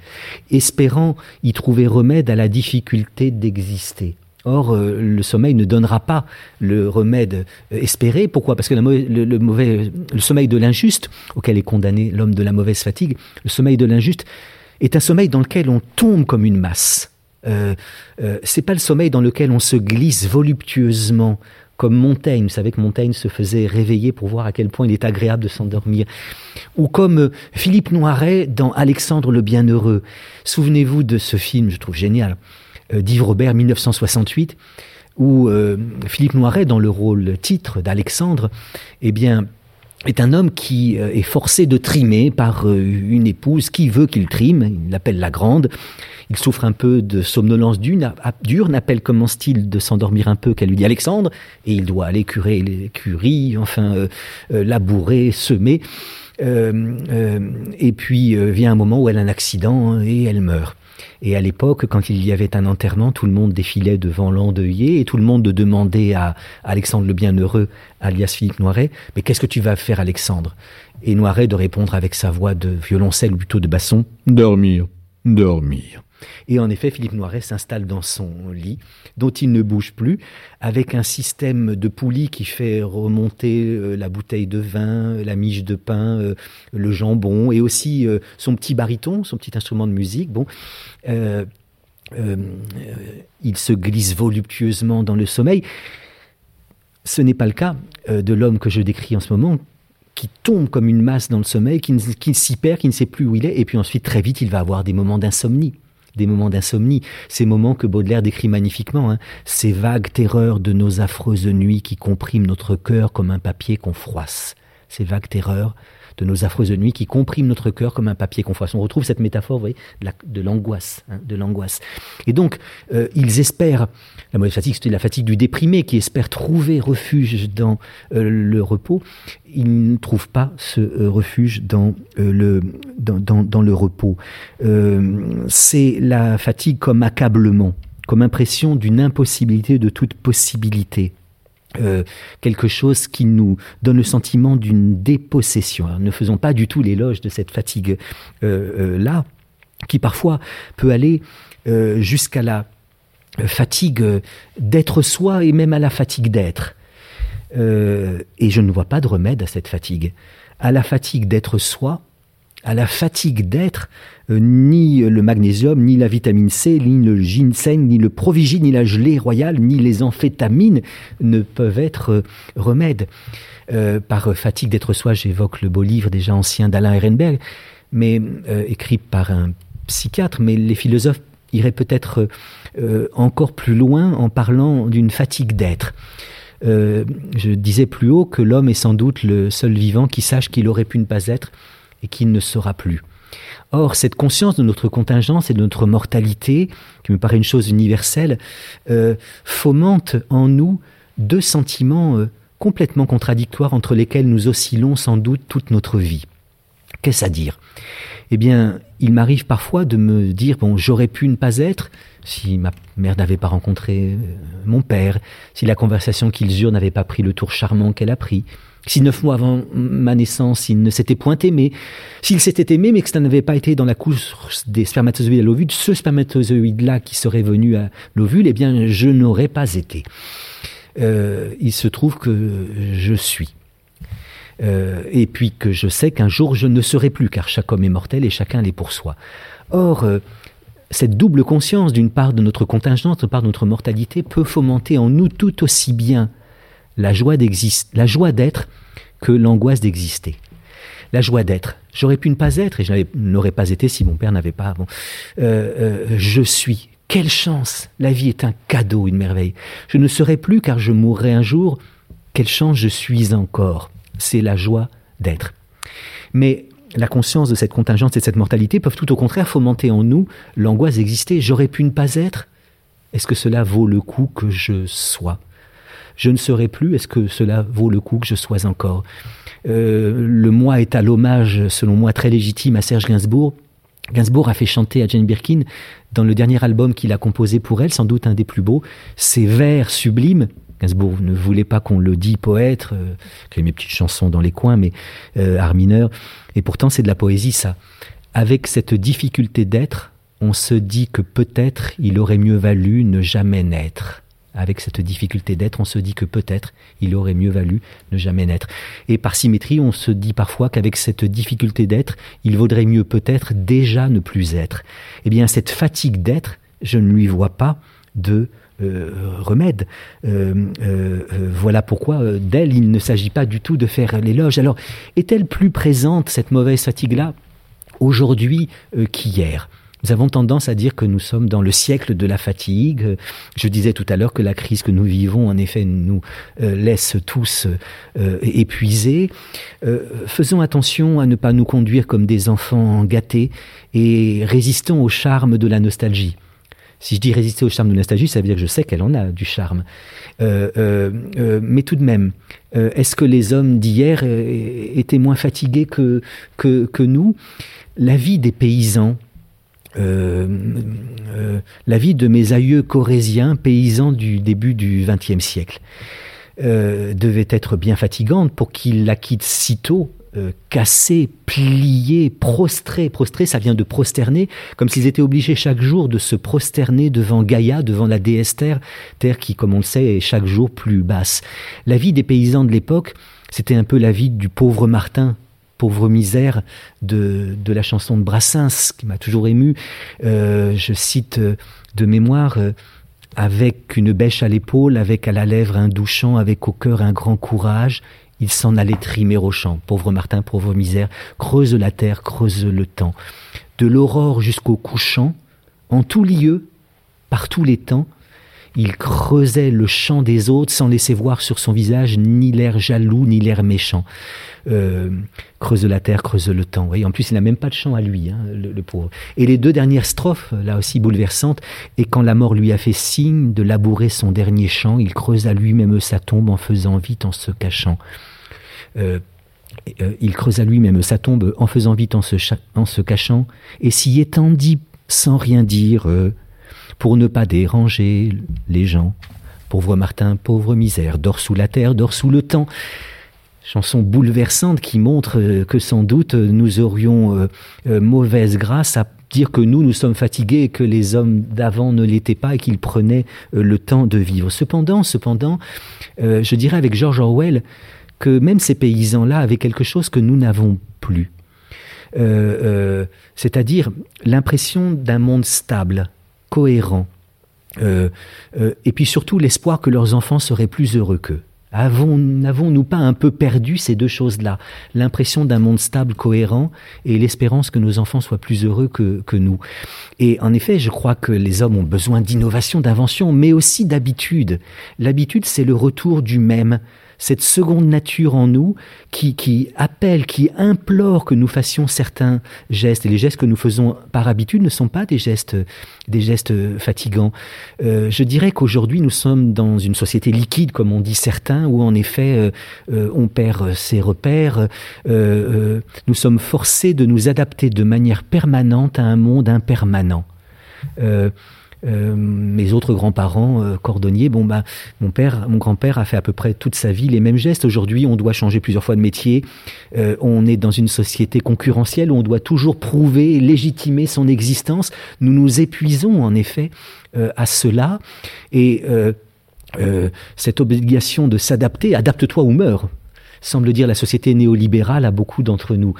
espérant y trouver remède à la difficulté d'exister. Or, euh, le sommeil ne donnera pas le remède euh, espéré. Pourquoi? Parce que le, sommeil de l'injuste, auquel est condamné l'homme de la mauvaise fatigue, le sommeil de l'injuste est un sommeil dans lequel on tombe comme une masse. Euh, euh, c'est pas le sommeil dans lequel on se glisse voluptueusement comme Montaigne. Vous savez que Montaigne se faisait réveiller pour voir à quel point il est agréable de s'endormir. Ou comme euh, Philippe Noiret dans Alexandre le Bienheureux. Souvenez-vous de ce film, je trouve génial, d'Yves Robert 1968, où euh, Philippe Noiret, dans le rôle titre d'Alexandre, eh bien, est un homme qui est forcé de trimer par une épouse qui veut qu'il trime, il l'appelle la grande, il souffre un peu de somnolence dure, n'appelle comme en style de s'endormir un peu qu'elle lui dit Alexandre, et il doit aller curer l'écurie, enfin euh, euh, labourer, semer. Euh, et puis vient un moment où elle a un accident et elle meurt. Et à l'époque, quand il y avait un enterrement, tout le monde défilait devant l'endeuillé et tout le monde demandait à Alexandre le Bienheureux, alias Philippe Noiret, mais qu'est-ce que tu vas faire, Alexandre? Et Noiret de répondre avec sa voix de violoncelle ou plutôt de basson, dormir, dormir. Et en effet, Philippe Noiret s'installe dans son lit, dont il ne bouge plus, avec un système de poulie qui fait remonter euh, la bouteille de vin, la miche de pain, euh, le jambon, et aussi euh, son petit baryton, son petit instrument de musique. Bon, il se glisse voluptueusement dans le sommeil. Ce n'est pas le cas de l'homme que je décris en ce moment, qui tombe comme une masse dans le sommeil, qui, qui s'y perd, qui ne sait plus où il est, et puis ensuite très vite il va avoir des moments d'insomnie des moments d'insomnie, ces moments que Baudelaire décrit magnifiquement, hein. ces vagues terreurs de nos affreuses nuits qui compriment notre cœur comme un papier qu'on froisse, ces vagues terreurs de nos affreuses nuits qui compriment notre cœur comme un papier qu'on froisse. On retrouve cette métaphore, vous voyez, de l'angoisse, hein, de l'angoisse. Et donc, euh, ils espèrent, la mauvaise fatigue, c'était la fatigue du déprimé qui espère trouver refuge dans euh, le repos. Ils ne trouvent pas ce euh, refuge dans le dans, le repos. C'est la fatigue comme accablement, comme impression d'une impossibilité de toute possibilité. Euh, quelque chose qui nous donne le sentiment d'une dépossession. ne faisons pas du tout l'éloge de cette fatigue euh, euh, là, qui parfois peut aller jusqu'à la fatigue d'être soi et même à la fatigue d'être. et je ne vois pas de remède à cette fatigue. À la fatigue d'être soi, à la fatigue d'être, euh, ni le magnésium, ni la vitamine C, ni le ginseng, ni le provigine, ni la gelée royale, ni les amphétamines ne peuvent être euh, remèdes. Euh, par fatigue d'être soi, j'évoque le beau livre déjà ancien d'Alain Ehrenberg, mais écrit par un psychiatre, mais les philosophes iraient peut-être encore plus loin en parlant d'une fatigue d'être. je disais plus haut que l'homme est sans doute le seul vivant qui sache qu'il aurait pu ne pas être et qu'il ne sera plus. Or, cette conscience de notre contingence et de notre mortalité, qui me paraît une chose universelle, euh, fomente en nous deux sentiments euh, complètement contradictoires entre lesquels nous oscillons sans doute toute notre vie. Qu'est-ce à dire? Eh bien, il m'arrive parfois de me dire, bon, j'aurais pu ne pas être si ma mère n'avait pas rencontré euh, mon père, si la conversation qu'ils eurent n'avait pas pris le tour charmant qu'elle a pris, si neuf mois avant ma naissance, il ne s'était point aimé, s'il s'était aimé, mais que ça n'avait pas été dans la couche des spermatozoïdes à l'ovule, ce spermatozoïde-là qui serait venu à l'ovule, eh bien, je n'aurais pas été. Euh, il se trouve que je suis. Euh, et puis que je sais qu'un jour je ne serai plus, car chaque homme est mortel et chacun l'est pour soi. Or, euh, cette double conscience d'une part de notre contingence, d'autre part de notre mortalité, peut fomenter en nous tout aussi bien la joie la joie d'être que l'angoisse d'exister. La joie d'être. J'aurais pu ne pas être et je n'aurais pas été si mon père n'avait pas. Euh, je suis. Quelle chance La vie est un cadeau, une merveille. Je ne serai plus car je mourrai un jour. Quelle chance je suis encore. C'est la joie d'être. Mais la conscience de cette contingence et de cette mortalité peuvent tout au contraire fomenter en nous l'angoisse d'exister. J'aurais pu ne pas être. Est-ce que cela vaut le coup que je sois? Je ne serai plus, est-ce que cela vaut le coup que je sois encore? Euh, Le moi est à l'hommage, selon moi, très légitime à Serge Gainsbourg. Gainsbourg a fait chanter à Jane Birkin, dans le dernier album qu'il a composé pour elle, sans doute un des plus beaux, ses vers sublimes. Gainsbourg ne voulait pas qu'on le dise poète, euh, mes petites chansons dans les coins, mais euh, art mineur. Et pourtant, c'est de la poésie, ça. Avec cette difficulté d'être, on se dit que peut-être il aurait mieux valu ne jamais naître avec cette difficulté d'être, on se dit que peut-être il aurait mieux valu ne jamais naître. Et par symétrie, on se dit parfois qu'avec cette difficulté d'être, il vaudrait mieux peut-être déjà ne plus être. Eh bien, cette fatigue d'être, je ne lui vois pas de remède. voilà pourquoi d'elle, il ne s'agit pas du tout de faire l'éloge. Alors, est-elle plus présente, cette mauvaise fatigue-là, aujourd'hui qu'hier? Nous avons tendance à dire que nous sommes dans le siècle de la fatigue. Je disais tout à l'heure que la crise que nous vivons, en effet, nous euh, laisse tous euh, épuisés. Euh, faisons attention à ne pas nous conduire comme des enfants gâtés et résistons au charme de la nostalgie. Si je dis résister au charme de nostalgie, ça veut dire que je sais qu'elle en a du charme. mais tout de même, est-ce que les hommes d'hier étaient moins fatigués que, nous? La vie des paysans, euh, euh, la vie de mes aïeux corésiens, paysans du début du XXe siècle, euh, devait être bien fatigante pour qu'ils la quittent sitôt cassés, pliés. Prostrés, ça vient de prosterner, comme s'ils étaient obligés chaque jour de se prosterner devant Gaïa, devant la déesse Terre, Terre qui, comme on le sait, est chaque jour plus basse. La vie des paysans de l'époque, c'était un peu la vie du pauvre Martin, pauvre misère de, de la chanson de Brassens, qui m'a toujours ému. Euh, je cite euh, de mémoire, euh, avec une bêche à l'épaule, avec à la lèvre un doux chant, avec au cœur un grand courage, il s'en allait trimer au champ. Pauvre Martin, pauvre misère, creuse la terre, creuse le temps. De l'aurore jusqu'au couchant, en tout lieu, par tous les temps, il creusait le champ des autres sans laisser voir sur son visage ni l'air jaloux ni l'air méchant. Euh, creuse la terre, creuse le temps. en plus, il n'a même pas de chant à lui, hein, le, pauvre. Et les deux dernières strophes, là aussi bouleversantes, et quand la mort lui a fait signe de labourer son dernier champ, il creusa lui-même sa tombe en faisant vite en se cachant. Euh, euh, il creusa lui-même sa tombe en faisant vite en se cachant, et s'y étendit sans rien dire, pour ne pas déranger les gens. Pauvre Martin, pauvre misère, dort sous la terre, dort sous le temps chanson bouleversante qui montre euh, que sans doute euh, nous aurions euh, mauvaise grâce à dire que nous, nous sommes fatigués et que les hommes d'avant ne l'étaient pas et qu'ils prenaient le temps de vivre. Cependant, cependant, je dirais avec George Orwell que même ces paysans-là avaient quelque chose que nous n'avons plus. C'est-à-dire l'impression d'un monde stable, cohérent, et puis surtout l'espoir que leurs enfants seraient plus heureux qu'eux. N'avons-nous pas un peu perdu ces deux choses-là? L'impression d'un monde stable, cohérent, et l'espérance que nos enfants soient plus heureux que, que nous. Et en effet, je crois que les hommes ont besoin d'innovation, d'invention, mais aussi d'habitude. L'habitude, c'est le retour du même cette seconde nature en nous qui, qui appelle, qui implore que nous fassions certains gestes. Et les gestes que nous faisons par habitude ne sont pas des gestes, des gestes fatigants. Euh, je dirais qu'aujourd'hui, nous sommes dans une société liquide, comme on dit certains, où en effet, euh, euh, on perd ses repères. nous sommes forcés de nous adapter de manière permanente à un monde impermanent. Euh, mes autres grands-parents euh, cordonniers, bon bah mon père, mon grand-père a fait à peu près toute sa vie les mêmes gestes. Aujourd'hui, on doit changer plusieurs fois de métier. Euh, on est dans une société concurrentielle où on doit toujours prouver, légitimer son existence. Nous nous épuisons en effet à cela et cette obligation de s'adapter, adapte-toi ou meurs semble dire la société néolibérale à beaucoup d'entre nous,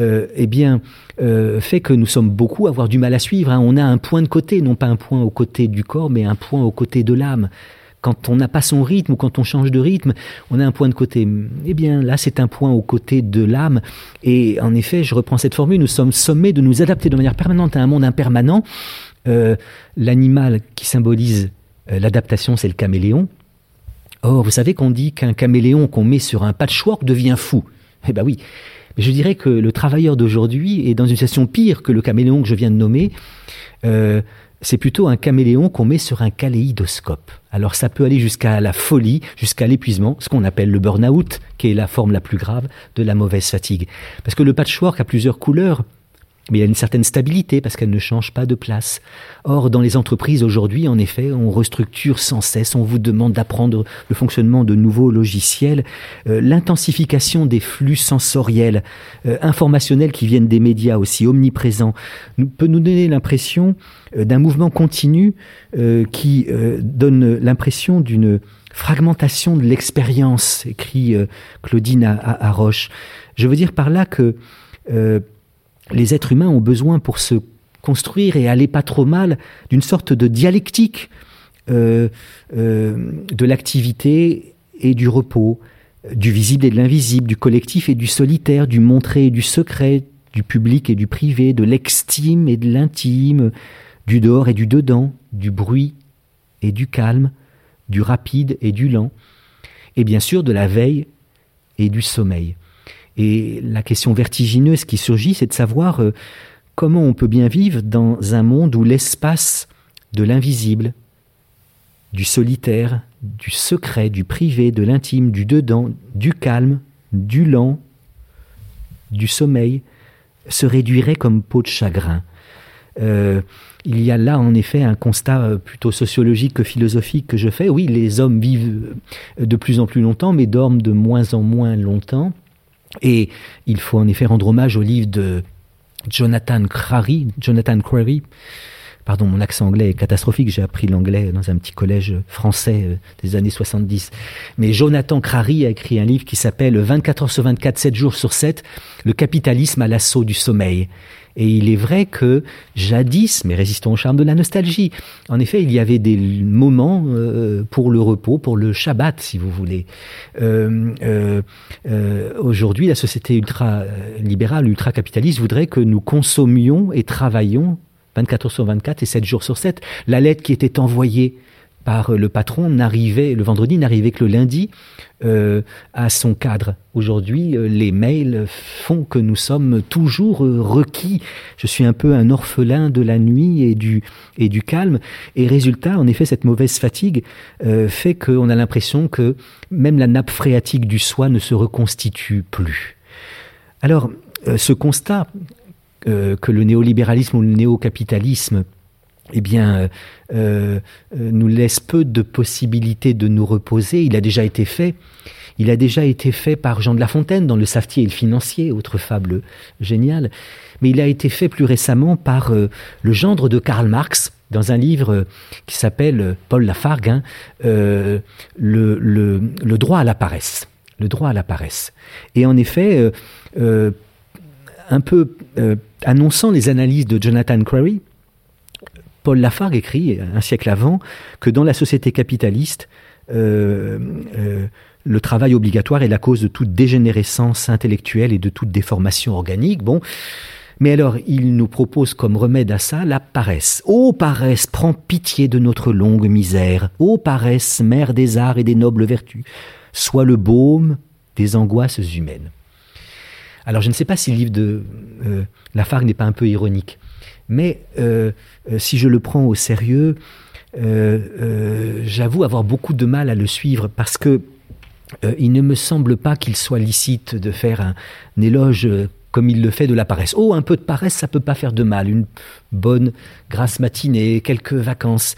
euh, eh bien, euh, fait que nous sommes beaucoup à avoir du mal à suivre. Hein. On a un point de côté, non pas un point au côté du corps, mais un point au côté de l'âme. Quand on n'a pas son rythme ou quand on change de rythme, on a un point de côté. Eh bien, là, c'est un point au côté de l'âme. Et en effet, je reprends cette formule, nous sommes sommés de nous adapter de manière permanente à un monde impermanent. Euh, l'animal qui symbolise l'adaptation, c'est le caméléon. Or, vous savez qu'on dit qu'un caméléon qu'on met sur un patchwork devient fou. Eh ben oui. Mais je dirais que le travailleur d'aujourd'hui est dans une situation pire que le caméléon que je viens de nommer. Euh, c'est plutôt un caméléon qu'on met sur un kaléidoscope. Alors ça peut aller jusqu'à la folie, jusqu'à l'épuisement, ce qu'on appelle le burn-out, qui est la forme la plus grave de la mauvaise fatigue. Parce que le patchwork a plusieurs couleurs, mais il y a une certaine stabilité parce qu'elle ne change pas de place. Or, dans les entreprises aujourd'hui, en effet, on restructure sans cesse, on vous demande d'apprendre le fonctionnement de nouveaux logiciels, euh, l'intensification des flux sensoriels, euh, informationnels qui viennent des médias aussi omniprésents, peut nous donner l'impression euh, d'un mouvement continu qui donne l'impression d'une fragmentation de l'expérience, écrit Claudine à, Roche. Je veux dire par là que les êtres humains ont besoin pour se construire et aller pas trop mal d'une sorte de dialectique de l'activité et du repos, du visible et de l'invisible, du collectif et du solitaire, du montré et du secret, du public et du privé, de l'extime et de l'intime, du dehors et du dedans, du bruit et du calme, du rapide et du lent, et bien sûr de la veille et du sommeil. Et la question vertigineuse qui surgit, c'est de savoir euh, comment on peut bien vivre dans un monde où l'espace de l'invisible, du solitaire, du secret, du privé, de l'intime, du dedans, du calme, du lent, du sommeil, se réduirait comme peau de chagrin. Euh, il y a là en effet un constat euh, plutôt sociologique que philosophique que je fais. Oui, les hommes vivent de plus en plus longtemps, mais dorment de moins en moins longtemps. Et il faut en effet rendre hommage au livre de Jonathan Crary, Jonathan Crary, pardon, mon accent anglais est catastrophique, j'ai appris l'anglais dans un petit collège français des années 70. Mais Jonathan Crary a écrit un livre qui s'appelle 24 heures sur 24, 7 jours sur 7, le capitalisme à l'assaut du sommeil. Et il est vrai que jadis, mais résistons au charme de la nostalgie, en effet, il y avait des moments euh, pour le repos, pour le Shabbat, si vous voulez. Euh, euh, aujourd'hui, la société ultra-libérale, ultra-capitaliste voudrait que nous consommions et travaillions 24 heures sur 24 et 7 jours sur 7. La lettre qui était envoyée par le patron n'arrivait le vendredi n'arrivait que le lundi euh, à son cadre. Aujourd'hui, euh, les mails font que nous sommes toujours euh, requis. Je suis un peu un orphelin de la nuit et du et du calme. Et résultat, en effet, cette mauvaise fatigue fait qu'on a l'impression que même la nappe phréatique du soi ne se reconstitue plus. Alors, ce constat que le néolibéralisme ou le néocapitalisme eh bien, euh, euh, nous laisse peu de possibilités de nous reposer. Il a déjà été fait. Il a déjà été fait par Jean de La Fontaine dans Le Savetier et le Financier, autre fable géniale. Mais il a été fait plus récemment par euh, le gendre de Karl Marx dans un livre qui s'appelle Paul Lafargue, hein, le, droit à la paresse. Le droit à la paresse. Et en effet, un peu annonçant les analyses de Jonathan Crary, Paul Lafargue écrit, un siècle avant, que dans la société capitaliste, euh, euh, le travail obligatoire est la cause de toute dégénérescence intellectuelle et de toute déformation organique. Bon, mais alors, il nous propose comme remède à ça la paresse. Ô paresse, prends pitié de notre longue misère. Ô paresse, mère des arts et des nobles vertus, sois le baume des angoisses humaines. Alors, je ne sais pas si le livre de euh, Lafargue n'est pas un peu ironique. Mais euh, euh, si je le prends au sérieux, j'avoue avoir beaucoup de mal à le suivre parce que il ne me semble pas qu'il soit licite de faire un, éloge comme il le fait de la paresse. Oh, un peu de paresse, ça peut pas faire de mal. Une bonne grasse matinée, quelques vacances.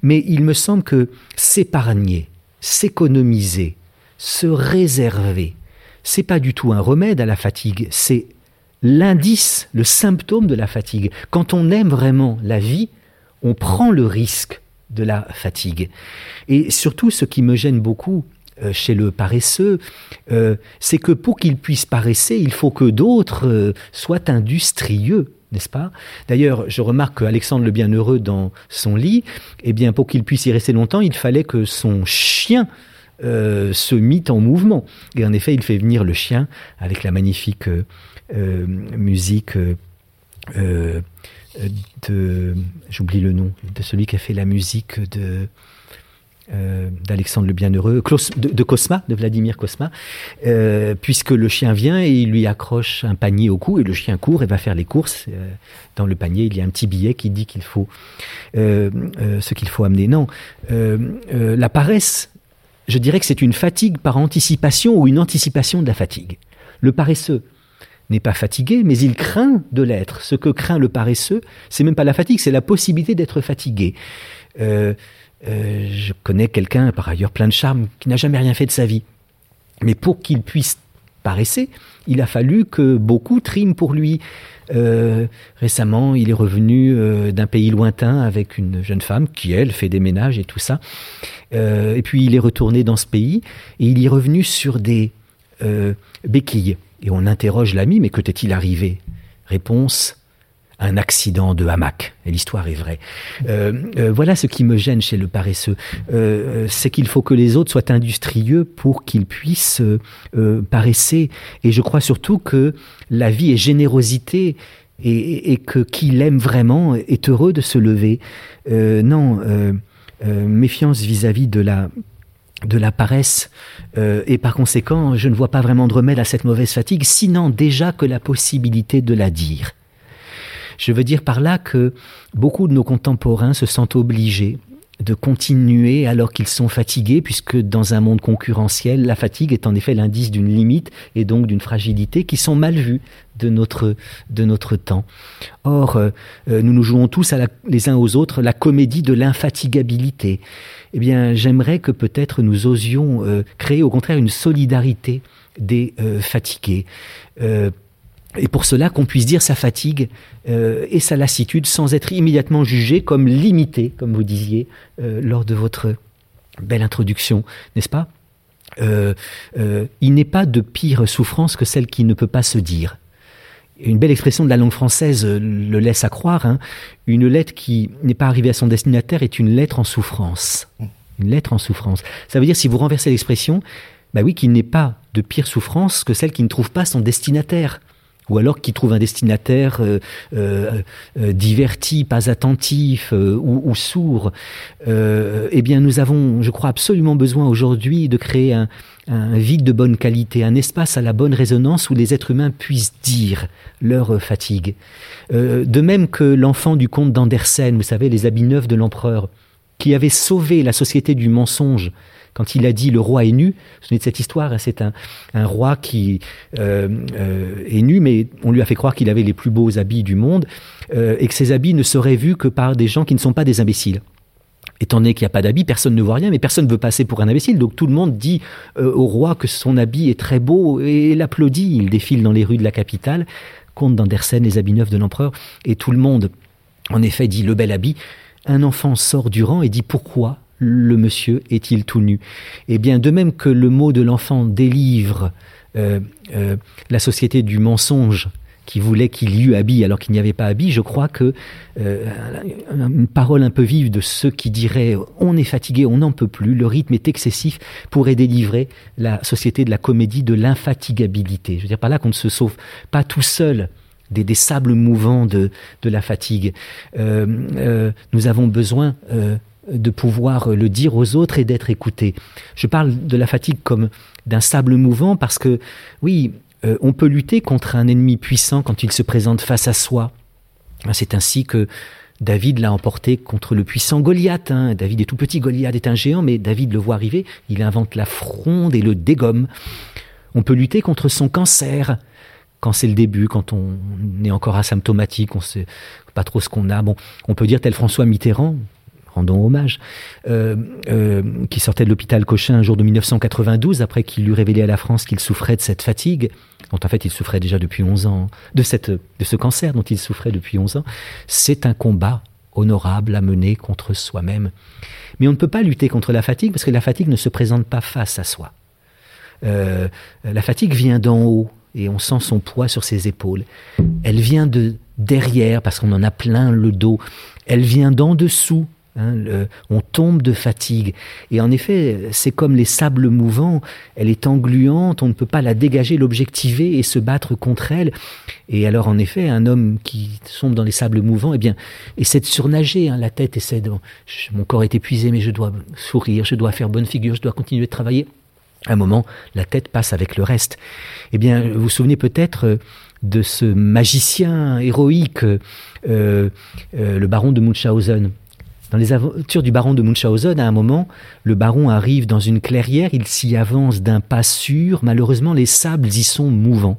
Mais il me semble que s'épargner, s'économiser, se réserver, c'est pas du tout un remède à la fatigue, c'est l'indice, le symptôme de la fatigue. Quand on aime vraiment la vie, on prend le risque de la fatigue. Et surtout, ce qui me gêne beaucoup euh, chez le paresseux, euh, c'est que pour qu'il puisse paresser, il faut que d'autres euh, soient industrieux n'est-ce pas? D'ailleurs, je remarque qu'Alexandre le Bienheureux, dans son lit, eh bien, pour qu'il puisse y rester longtemps, il fallait que son chien se mit en mouvement. Et en effet, il fait venir le chien avec la magnifique euh, musique euh, euh, de, j'oublie le nom, de celui qui a fait la musique de d'Alexandre le Bienheureux, de, de, Cosma, de Vladimir Cosma, puisque le chien vient et il lui accroche un panier au cou et le chien court et va faire les courses. dans le panier, il y a un petit billet qui dit qu'il faut ce qu'il faut amener. Non, la paresse, je dirais que c'est une fatigue par anticipation ou une anticipation de la fatigue. Le paresseux, n'est pas fatigué, mais il craint de l'être. Ce que craint le paresseux, c'est même pas la fatigue, c'est la possibilité d'être fatigué. Euh, euh, je connais quelqu'un, par ailleurs plein de charme, qui n'a jamais rien fait de sa vie. Mais pour qu'il puisse paresser, il a fallu que beaucoup triment pour lui. Euh, récemment, il est revenu d'un pays lointain avec une jeune femme qui, elle, fait des ménages et tout ça. et puis il est retourné dans ce pays et il est revenu sur des béquilles. Et on interroge l'ami, mais que t'est-il arrivé? Réponse un accident de hamac. Et l'histoire est vraie. Euh, euh, voilà ce qui me gêne chez le paresseux. Euh, c'est qu'il faut que les autres soient industrieux pour qu'ils puissent paresser. Et je crois surtout que la vie est générosité et, et que qui l'aime vraiment est heureux de se lever. non, méfiance vis-à-vis -vis de la de la paresse et par conséquent je ne vois pas vraiment de remède à cette mauvaise fatigue sinon déjà que la possibilité de la dire je veux dire par là que beaucoup de nos contemporains se sentent obligés de continuer alors qu'ils sont fatigués, puisque dans un monde concurrentiel, la fatigue est en effet l'indice d'une limite et donc d'une fragilité qui sont mal vues de notre, de notre temps. Or, euh, euh, nous nous jouons tous les uns aux autres la comédie de l'infatigabilité. Eh bien, j'aimerais que peut-être nous osions euh, créer au contraire une solidarité des fatigués et pour cela qu'on puisse dire sa fatigue euh, et sa lassitude sans être immédiatement jugé comme limité, comme vous disiez euh, lors de votre belle introduction, n'est-ce pas? Euh, Il n'est pas de pire souffrance que celle qui ne peut pas se dire. Une belle expression de la langue française le laisse à croire. Hein. Une lettre qui n'est pas arrivée à son destinataire est une lettre en souffrance. Une lettre en souffrance. Ça veut dire, si vous renversez l'expression, bah oui, qu'il n'est pas de pire souffrance que celle qui ne trouve pas son destinataire ou alors qui trouve un destinataire euh, euh, euh, diverti, pas attentif ou, sourd, eh bien nous avons, je crois, absolument besoin aujourd'hui de créer un, vide de bonne qualité, un espace à la bonne résonance où les êtres humains puissent dire leur fatigue. de même que l'enfant du comte d'Andersen, vous savez, les habits neufs de l'empereur, qui avait sauvé la société du mensonge quand il a dit le roi est nu, ce n'est de cette histoire, hein, c'est un, roi qui euh, euh, est nu, mais on lui a fait croire qu'il avait les plus beaux habits du monde, euh, et que ces habits ne seraient vus que par des gens qui ne sont pas des imbéciles. Étant donné qu'il n'y a pas d'habit, personne ne voit rien, mais personne ne veut passer pour un imbécile. Donc tout le monde dit au roi que son habit est très beau et l'applaudit. Il défile dans les rues de la capitale, comte d'Andersen, les habits neufs de l'empereur, et tout le monde, en effet, dit le bel habit. Un enfant sort du rang et dit pourquoi le monsieur est-il tout nu? Eh bien, de même que le mot de l'enfant délivre euh, euh, la société du mensonge qui voulait qu'il y eût habit alors qu'il n'y avait pas habit, je crois que euh, parole un peu vive de ceux qui diraient on est fatigué, on n'en peut plus, le rythme est excessif, pourrait délivrer la société de la comédie de l'infatigabilité. Je veux dire par là qu'on ne se sauve pas tout seul des, sables mouvants de la fatigue. nous avons besoin de pouvoir le dire aux autres et d'être écouté. Je parle de la fatigue comme d'un sable mouvant parce que, oui, euh, on peut lutter contre un ennemi puissant quand il se présente face à soi. Ah, c'est ainsi que David l'a emporté contre le puissant Goliath. Hein. David est tout petit, Goliath est un géant, mais David le voit arriver, il invente la fronde et le dégomme. On peut lutter contre son cancer quand c'est le début, quand on est encore asymptomatique, on sait pas trop ce qu'on a. Bon, on peut dire tel François Mitterrand, rendons hommage, euh, euh, qui sortait de l'hôpital Cochin un jour de 1992, après qu'il eut révélé à la France qu'il souffrait de cette fatigue, dont en fait il souffrait déjà depuis 11 ans, de, cette, de ce cancer dont il souffrait depuis 11 ans, c'est un combat honorable à mener contre soi-même. Mais on ne peut pas lutter contre la fatigue parce que la fatigue ne se présente pas face à soi. Euh, la fatigue vient d'en haut et on sent son poids sur ses épaules. Elle vient de derrière parce qu'on en a plein le dos. Elle vient d'en dessous Hein, on tombe de fatigue. Et en effet, c'est comme les sables mouvants, elle est engluante, on ne peut pas la dégager, l'objectiver et se battre contre elle. Et alors, en effet, un homme qui tombe dans les sables mouvants, eh bien, essaie de surnager, hein, la tête essaie de... Mon corps est épuisé, mais je dois sourire, je dois faire bonne figure, je dois continuer de travailler. À un moment, la tête passe avec le reste. Eh bien, vous vous souvenez peut-être euh, de ce magicien héroïque, euh, euh, le baron de Munchausen, dans les aventures du baron de Munchausen, à un moment, le baron arrive dans une clairière, il s'y avance d'un pas sûr, malheureusement les sables y sont mouvants,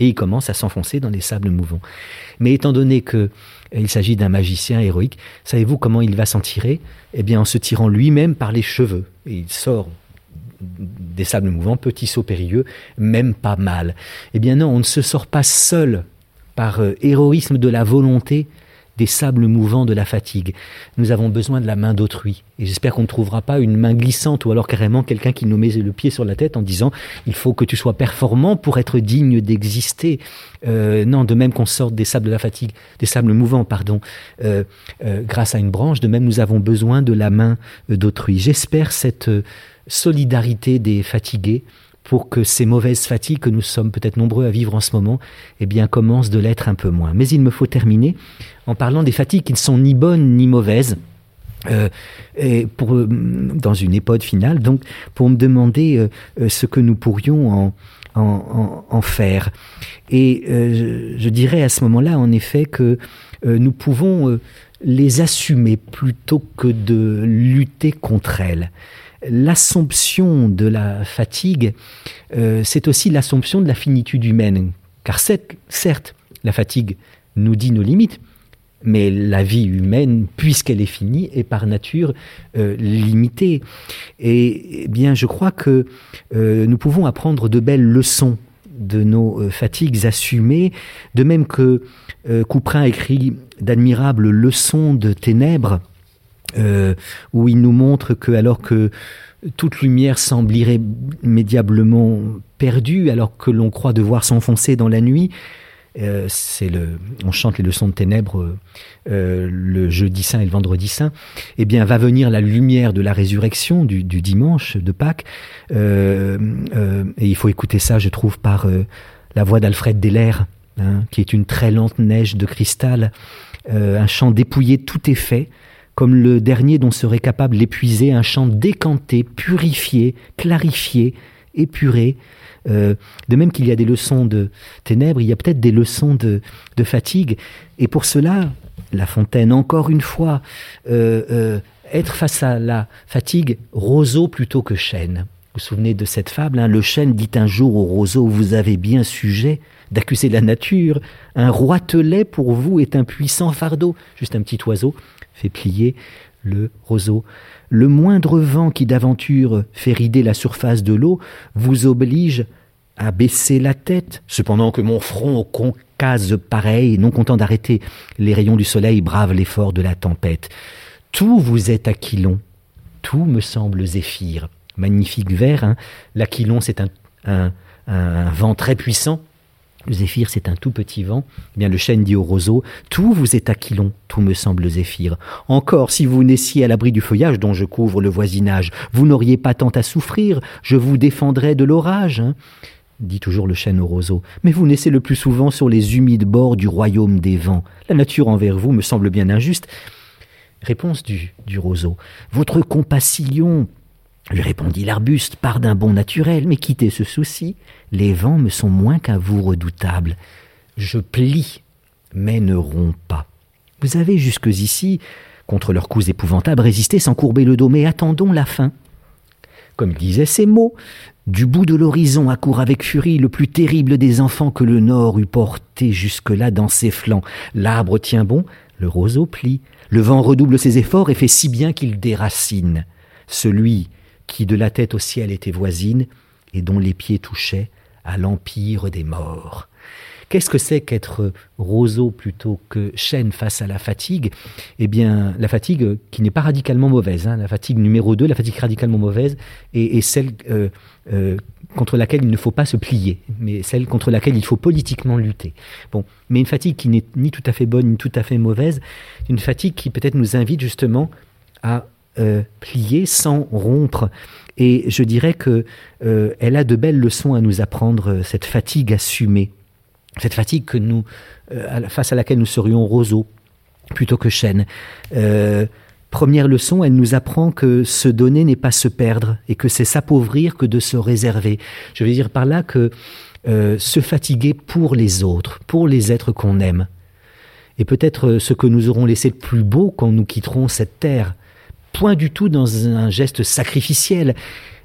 et il commence à s'enfoncer dans les sables mouvants. Mais étant donné que il s'agit d'un magicien héroïque, savez-vous comment il va s'en tirer? Eh bien en se tirant lui-même par les cheveux. Et il sort des sables mouvants, petit saut périlleux, même pas mal. Eh bien non, on ne se sort pas seul par euh, héroïsme de la volonté, des sables mouvants de la fatigue. Nous avons besoin de la main d'autrui. Et j'espère qu'on ne trouvera pas une main glissante ou alors carrément quelqu'un qui nous met le pied sur la tête en disant il faut que tu sois performant pour être digne d'exister. Euh, non, de même qu'on sorte des sables de la fatigue, des sables mouvants, pardon, euh, euh, grâce à une branche, de même nous avons besoin de la main d'autrui. J'espère cette solidarité des fatigués pour que ces mauvaises fatigues que nous sommes peut-être nombreux à vivre en ce moment, eh bien, commencent de l'être un peu moins. Mais il me faut terminer en parlant des fatigues qui ne sont ni bonnes ni mauvaises. Euh, et pour, euh, dans une époque finale, donc pour me demander euh, ce que nous pourrions en, en, en, faire. Et je, je, dirais à ce moment-là, en effet, que nous pouvons les assumer plutôt que de lutter contre elles l'assomption de la fatigue, euh, c'est aussi l'assomption de la finitude humaine. Car certes, la fatigue nous dit nos limites, mais la vie humaine, puisqu'elle est finie, est par nature euh, limitée. Et eh bien, je crois que euh, nous pouvons apprendre de belles leçons de nos fatigues assumées, de même que Couperin écrit d'admirables leçons de ténèbres euh, où il nous montre que alors que toute lumière semble irrémédiablement perdue, alors que l'on croit devoir s'enfoncer dans la nuit, euh, c'est le, on chante les leçons de ténèbres euh, le jeudi saint et le vendredi saint. Eh bien, va venir la lumière de la résurrection du, dimanche de Pâques, et il faut écouter ça, je trouve, par la voix d'Alfred Deller, hein, qui est une très lente neige de cristal, un chant dépouillé, tout est fait comme le dernier dont serait capable d'épuiser un chant décanté, purifié, clarifié, épuré. Euh, de même qu'il y a des leçons de ténèbres, il y a peut-être des leçons de, fatigue. Et pour cela, La Fontaine, encore une fois, euh, euh, être face à la fatigue, roseau plutôt que chêne. Vous vous souvenez de cette fable hein Le chêne dit un jour au roseau, vous avez bien sujet d'accuser la nature. Un roitelet pour vous est un puissant fardeau. Juste un petit oiseau plier le roseau. Le moindre vent qui d'aventure fait rider la surface de l'eau vous oblige à baisser la tête, cependant que mon front concase pareil, non content d'arrêter les rayons du soleil, brave l'effort de la tempête. Tout vous est aquilon, tout me semble zéphyr. Magnifique vers, hein. l'aquilon c'est un vent très puissant, le zéphyr, c'est un tout petit vent. Eh bien, le chêne dit au roseau, tout vous est aquilon, tout me semble zéphyr. Encore, si vous naissiez à l'abri du feuillage dont je couvre le voisinage, vous n'auriez pas tant à souffrir, je vous défendrais de l'orage. Hein. dit toujours le chêne au roseau. Mais vous naissez le plus souvent sur les humides bords du royaume des vents. La nature envers vous me semble bien injuste. Réponse du, du roseau. Votre compassion lui répondit l'arbuste, part d'un bon naturel, mais quittez ce souci, les vents me sont moins qu'à vous redoutables. Je plie, mais ne romps pas. Vous avez jusque-ici, contre leurs coups épouvantables, résisté sans courber le dos, mais attendons la fin. Comme disaient ces mots, du bout de l'horizon accourt avec furie le plus terrible des enfants que le Nord eût porté jusque-là dans ses flancs. L'arbre tient bon, le roseau plie, le vent redouble ses efforts et fait si bien qu'il déracine. Celui qui de la tête au ciel était voisine et dont les pieds touchaient à l'empire des morts. Qu'est-ce que c'est qu'être roseau plutôt que chêne face à la fatigue? Eh bien, la fatigue qui n'est pas radicalement mauvaise. Hein. la fatigue numéro 2, la fatigue radicalement mauvaise, est, celle euh, euh, contre laquelle il ne faut pas se plier, mais celle contre laquelle il faut politiquement lutter. Bon, mais une fatigue qui n'est ni tout à fait bonne ni tout à fait mauvaise, une fatigue qui peut-être nous invite justement à euh, plier sans rompre. Et je dirais que euh, elle a de belles leçons à nous apprendre, euh, cette fatigue assumée, cette fatigue que nous, face à laquelle nous serions roseaux plutôt que chêne. première leçon, elle nous apprend que se donner n'est pas se perdre et que c'est s'appauvrir que de se réserver. Je veux dire par là que se fatiguer pour les autres, pour les êtres qu'on aime, et peut-être ce que nous aurons laissé de plus beau quand nous quitterons cette terre, point du tout dans un geste sacrificiel.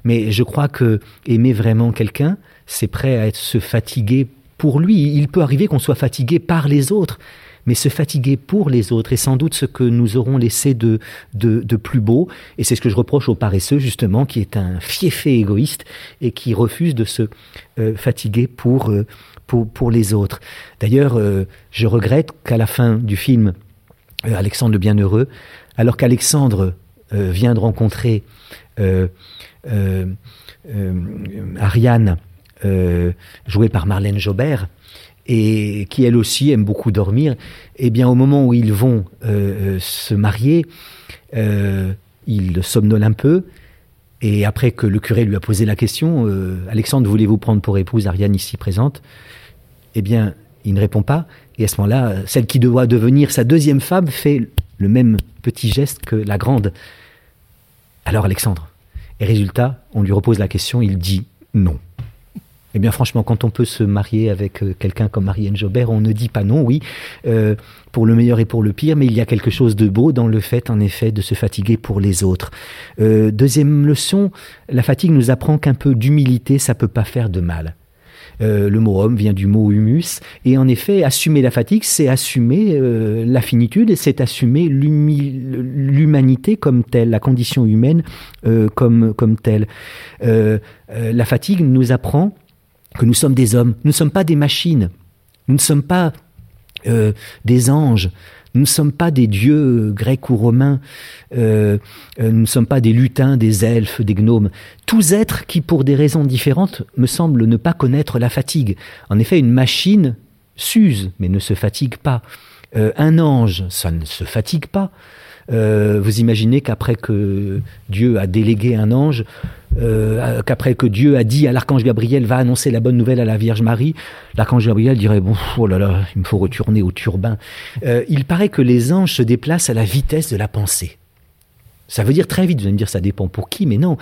Mais je crois que aimer vraiment quelqu'un, c'est prêt à être se fatiguer pour lui. Il peut arriver qu'on soit fatigué par les autres, mais se fatiguer pour les autres est sans doute ce que nous aurons laissé de, de, plus beau. Et c'est ce que je reproche au paresseux, justement, qui est un fiefé égoïste et qui refuse de se euh, fatiguer pour, euh, pour, pour, les autres. D'ailleurs, euh, je regrette qu'à la fin du film, Alexandre le Bienheureux, alors qu'Alexandre vient de rencontrer Ariane, jouée par Marlène Jobert, et qui elle aussi aime beaucoup dormir, eh bien au moment où ils vont se marier, il somnole un peu, et après que le curé lui a posé la question, euh, Alexandre, voulez-vous prendre pour épouse Ariane ici présente? Eh bien, il ne répond pas. Et à ce moment-là, celle qui doit devenir sa deuxième femme fait le même petit geste que la grande. Alors Alexandre. Et résultat, on lui repose la question, il dit non. Eh bien, franchement, quand on peut se marier avec euh, quelqu'un comme Marianne Jobert, on ne dit pas non, oui, euh, pour le meilleur et pour le pire, mais il y a quelque chose de beau dans le fait, en effet, de se fatiguer pour les autres. Euh, deuxième leçon, la fatigue nous apprend qu'un peu d'humilité, ça peut pas faire de mal. Le mot homme vient du mot humus, et en effet, assumer la fatigue, c'est assumer la finitude, c'est assumer l'humanité comme telle, la condition humaine comme, comme telle. la fatigue nous apprend que nous sommes des hommes, nous ne sommes pas des machines, nous ne sommes pas euh, des anges, nous ne sommes pas des dieux grecs ou romains, euh, euh, nous ne sommes pas des lutins, des elfes, des gnomes. Tous êtres qui, pour des raisons différentes, me semblent ne pas connaître la fatigue. En effet, une machine s'use, mais ne se fatigue pas. un ange, ça ne se fatigue pas. Euh, vous imaginez qu'après que Dieu a délégué un ange, euh, qu'après que Dieu a dit à l'archange Gabriel va annoncer la bonne nouvelle à la Vierge Marie, l'archange Gabriel dirait bon oh là là, il me faut retourner au turbin. Euh, il paraît que les anges se déplacent à la vitesse de la pensée. Ça veut dire très vite, vous allez me dire ça dépend pour qui, mais non.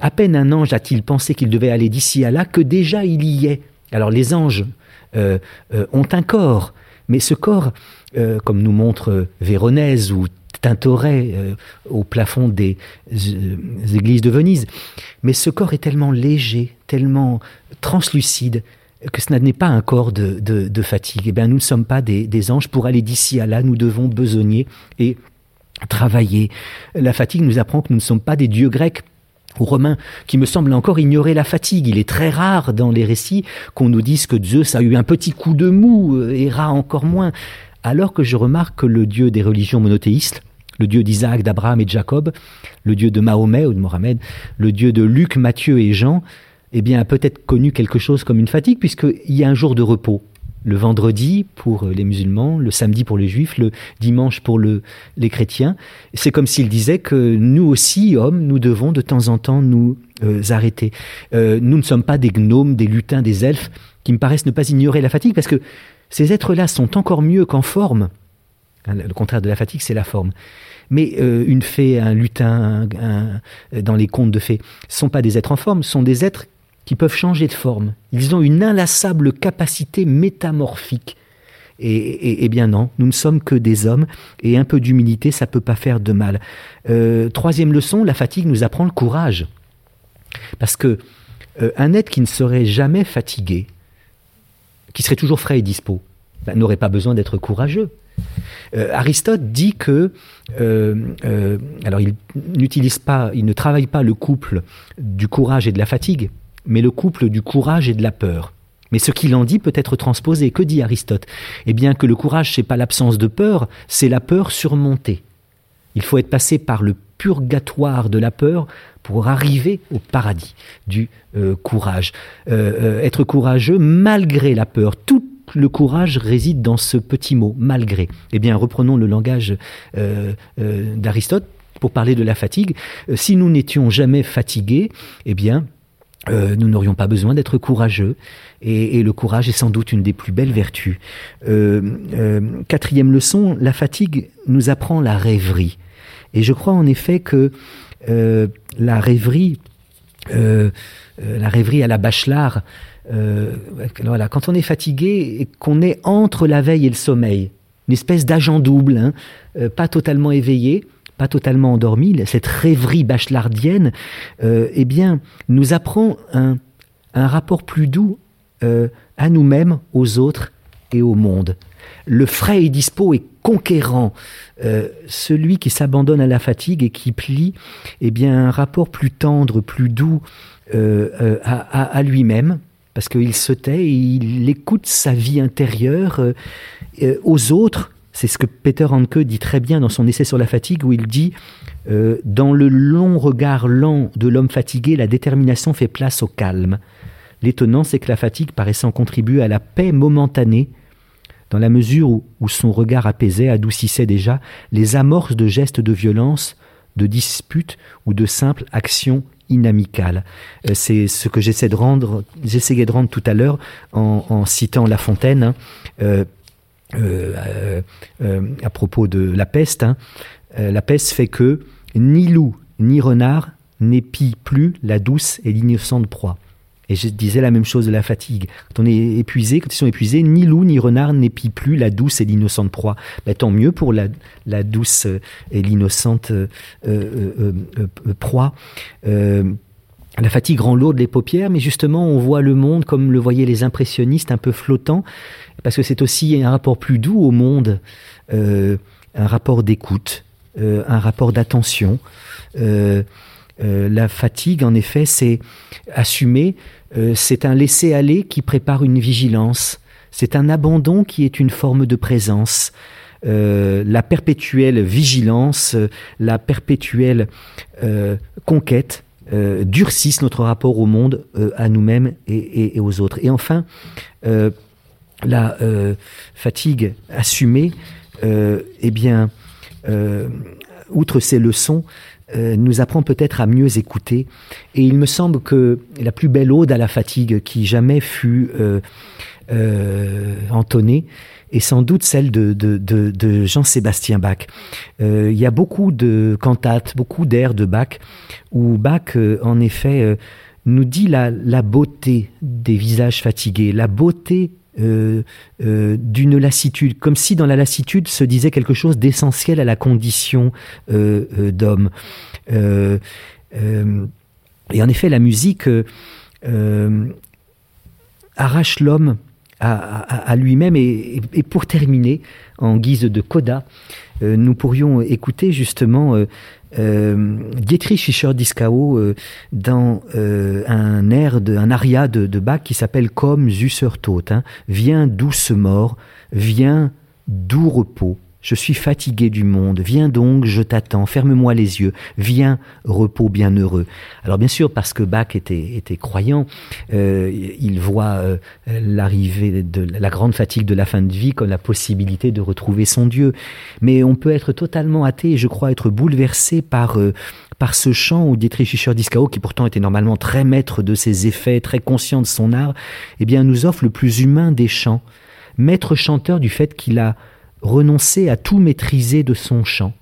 à peine un ange a-t-il pensé qu'il devait aller d'ici à là que déjà il y est. Alors les anges ont un corps, mais ce corps euh, comme nous montre Véronèse ou Tintoret euh, au plafond des euh, églises de Venise. Mais ce corps est tellement léger, tellement translucide, que ce n'est pas un corps de, fatigue. Eh bien, nous ne sommes pas des, des anges. Pour aller d'ici à là, nous devons besogner et travailler. La fatigue nous apprend que nous ne sommes pas des dieux grecs ou romains, qui me semblent encore ignorer la fatigue. Il est très rare dans les récits qu'on nous dise que Zeus a eu un petit coup de mou, et Ra encore moins alors que je remarque que le Dieu des religions monothéistes, le Dieu d'Isaac, d'Abraham et de Jacob, le Dieu de Mahomet ou de Mohamed, le Dieu de Luc, Matthieu et Jean, eh bien, a peut-être connu quelque chose comme une fatigue, puisqu'il y a un jour de repos. Le vendredi pour les musulmans, le samedi pour les juifs, le dimanche pour les chrétiens. C'est comme s'il disait que nous aussi, hommes, nous devons de temps en temps nous euh, arrêter. Euh, nous ne sommes pas des gnomes, des lutins, des elfes, qui me paraissent ne pas ignorer la fatigue, parce que ces êtres-là sont encore mieux qu'en forme. Hein, le contraire de la fatigue, c'est la forme. Mais euh, une fée, un lutin, dans les contes de fées, sont pas des êtres en forme, sont des êtres qui peuvent changer de forme. Ils ont une inlassable capacité métamorphique. Et, bien non, nous ne sommes que des hommes, et un peu d'humilité, ça peut pas faire de mal. Euh, troisième leçon, la fatigue nous apprend le courage. Parce que euh, un être qui ne serait jamais fatigué, qui serait toujours frais et dispo, ben, n'aurait pas besoin d'être courageux. Euh, Aristote dit que, euh, euh, alors il n'utilise pas, il ne travaille pas le couple du courage et de la fatigue, mais le couple du courage et de la peur. Mais ce qu'il en dit peut être transposé. Que dit Aristote? Eh bien que le courage, c'est pas l'absence de peur, c'est la peur surmontée. Il faut être passé par le purgatoire de la peur pour arriver au paradis du courage. Être courageux malgré la peur. Le courage réside dans ce petit mot, malgré. Eh bien, reprenons le langage d'Aristote pour parler de la fatigue. si nous n'étions jamais fatigués, eh bien, nous n'aurions pas besoin d'être courageux. Et, et, le courage est sans doute une des plus belles vertus. quatrième leçon, la fatigue nous apprend la rêverie. Et je crois en effet que euh, la rêverie, euh, euh, la rêverie à la Bachelard, voilà, quand on est fatigué et qu'on est entre la veille et le sommeil, une espèce d'agent double, hein, pas totalement éveillé, pas totalement endormi, cette rêverie bachelardienne, eh bien, nous apprend un, un rapport plus doux à nous-mêmes, aux autres et au monde. Le frais et dispo est conquérant. Euh, celui qui s'abandonne à la fatigue et qui plie, eh bien, un rapport plus tendre, plus doux euh, euh, à, lui-même, parce qu'il se tait et il écoute sa vie intérieure aux autres c'est ce que Peter Hanke dit très bien dans son essai sur la fatigue, où il dit euh, Dans le long regard lent de l'homme fatigué, la détermination fait place au calme. L'étonnant, c'est que la fatigue paraissant contribuer à la paix momentanée, dans la mesure où, où, son regard apaisait, adoucissait déjà les amorces de gestes de violence, de disputes ou de simples actions Euh, c'est ce que j'essaie de rendre, j'essayais de rendre tout à l'heure en, citant La Fontaine. Hein, euh, euh, à propos de la peste. Hein. La peste fait que ni loup ni renard n'épient plus la douce et l'innocente proie. Et je disais la même chose de la fatigue. Quand on est épuisé, quand ils sont épuisés, ni loup ni renard n'épient plus la douce et l'innocente proie. Ben, tant mieux pour la, douce et l'innocente euh, euh, euh, proie. La fatigue rend lourde les paupières, mais justement, on voit le monde comme le voyaient les impressionnistes, un peu flottant, parce que c'est aussi un rapport plus doux au monde, un rapport d'écoute, un rapport d'attention. La fatigue, en effet, c'est assumer, c'est un laisser-aller qui prépare une vigilance, c'est un abandon qui est une forme de présence. la perpétuelle vigilance, la perpétuelle conquête, euh, durcissent notre rapport au monde, euh, à nous-mêmes et, et, aux autres. Et enfin, euh, la fatigue assumée, eh bien, outre ces leçons, nous apprend peut-être à mieux écouter. Et il me semble que la plus belle ode à la fatigue qui jamais fut entonnée, et sans doute celle de, de, de, de Jean-Sébastien Bach. Euh, il y a beaucoup de cantates, beaucoup d'airs de Bach, où Bach, euh, en effet, euh, nous dit la, la, beauté des visages fatigués, la beauté euh, euh, d'une lassitude, comme si dans la lassitude se disait quelque chose d'essentiel à la condition euh, d'homme. et en effet, la musique arrache l'homme à, lui-même. Et, pour terminer, en guise de coda, nous pourrions écouter justement euh, euh, Dietrich Fischer-Dieskau euh, dans euh, un air, de, un aria de, de Bach qui s'appelle Comme Zusser Tot. Hein. Viens douce mort, viens doux repos. Je suis fatigué du monde. Viens donc, je t'attends. Ferme-moi les yeux. Viens, repos bienheureux. Alors bien sûr, parce que Bach était, était croyant, euh, il voit euh, l'arrivée de la grande fatigue de la fin de vie comme la possibilité de retrouver son Dieu. Mais on peut être totalement athée et je crois être bouleversé par euh, par ce chant où Dietrich Fischer-Dieskau, qui pourtant était normalement très maître de ses effets, très conscient de son art, eh bien nous offre le plus humain des chants. Maître chanteur du fait qu'il a renoncer à tout maîtriser de son chant.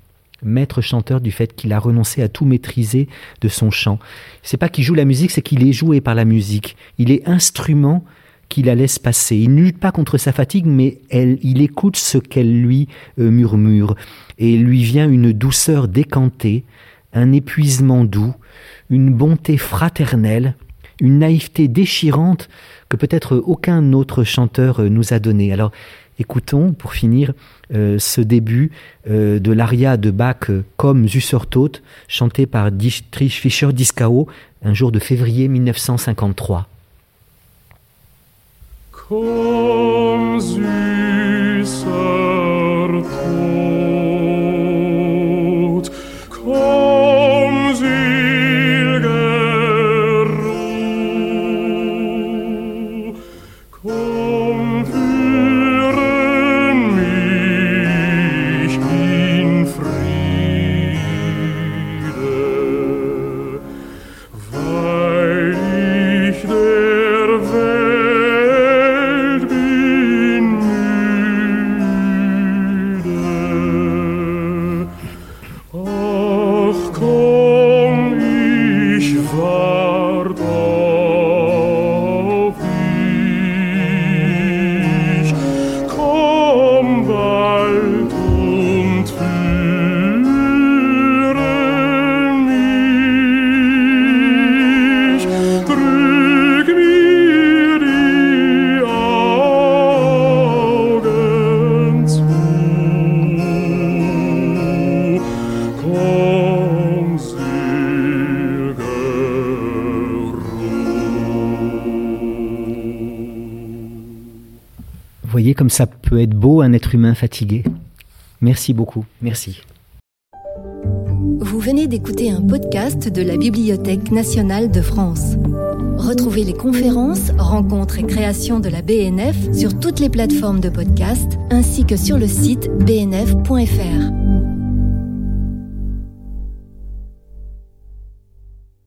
Maître chanteur du fait qu'il a renoncé à tout maîtriser de son chant. C'est pas qu'il joue la musique, c'est qu'il est joué par la musique. Il est instrument qui la laisse passer. Il ne lutte pas contre sa fatigue, mais elle, il écoute ce qu'elle lui euh, murmure. Et lui vient une douceur décantée, un épuisement doux, une bonté fraternelle, une naïveté déchirante que peut-être aucun autre chanteur euh, nous a donnée. Alors, Écoutons, pour finir, euh, ce début euh, de l'aria de Bach euh, comme Zussertot, chanté par Dietrich Fischer-Dieskau un jour de février 1953. Comme comme ça peut être beau un être humain fatigué. Merci beaucoup. Merci. Vous venez d'écouter un podcast de la Bibliothèque nationale de France. Retrouvez les conférences, rencontres et créations de la BNF sur toutes les plateformes de podcast ainsi que sur le site bnf.fr.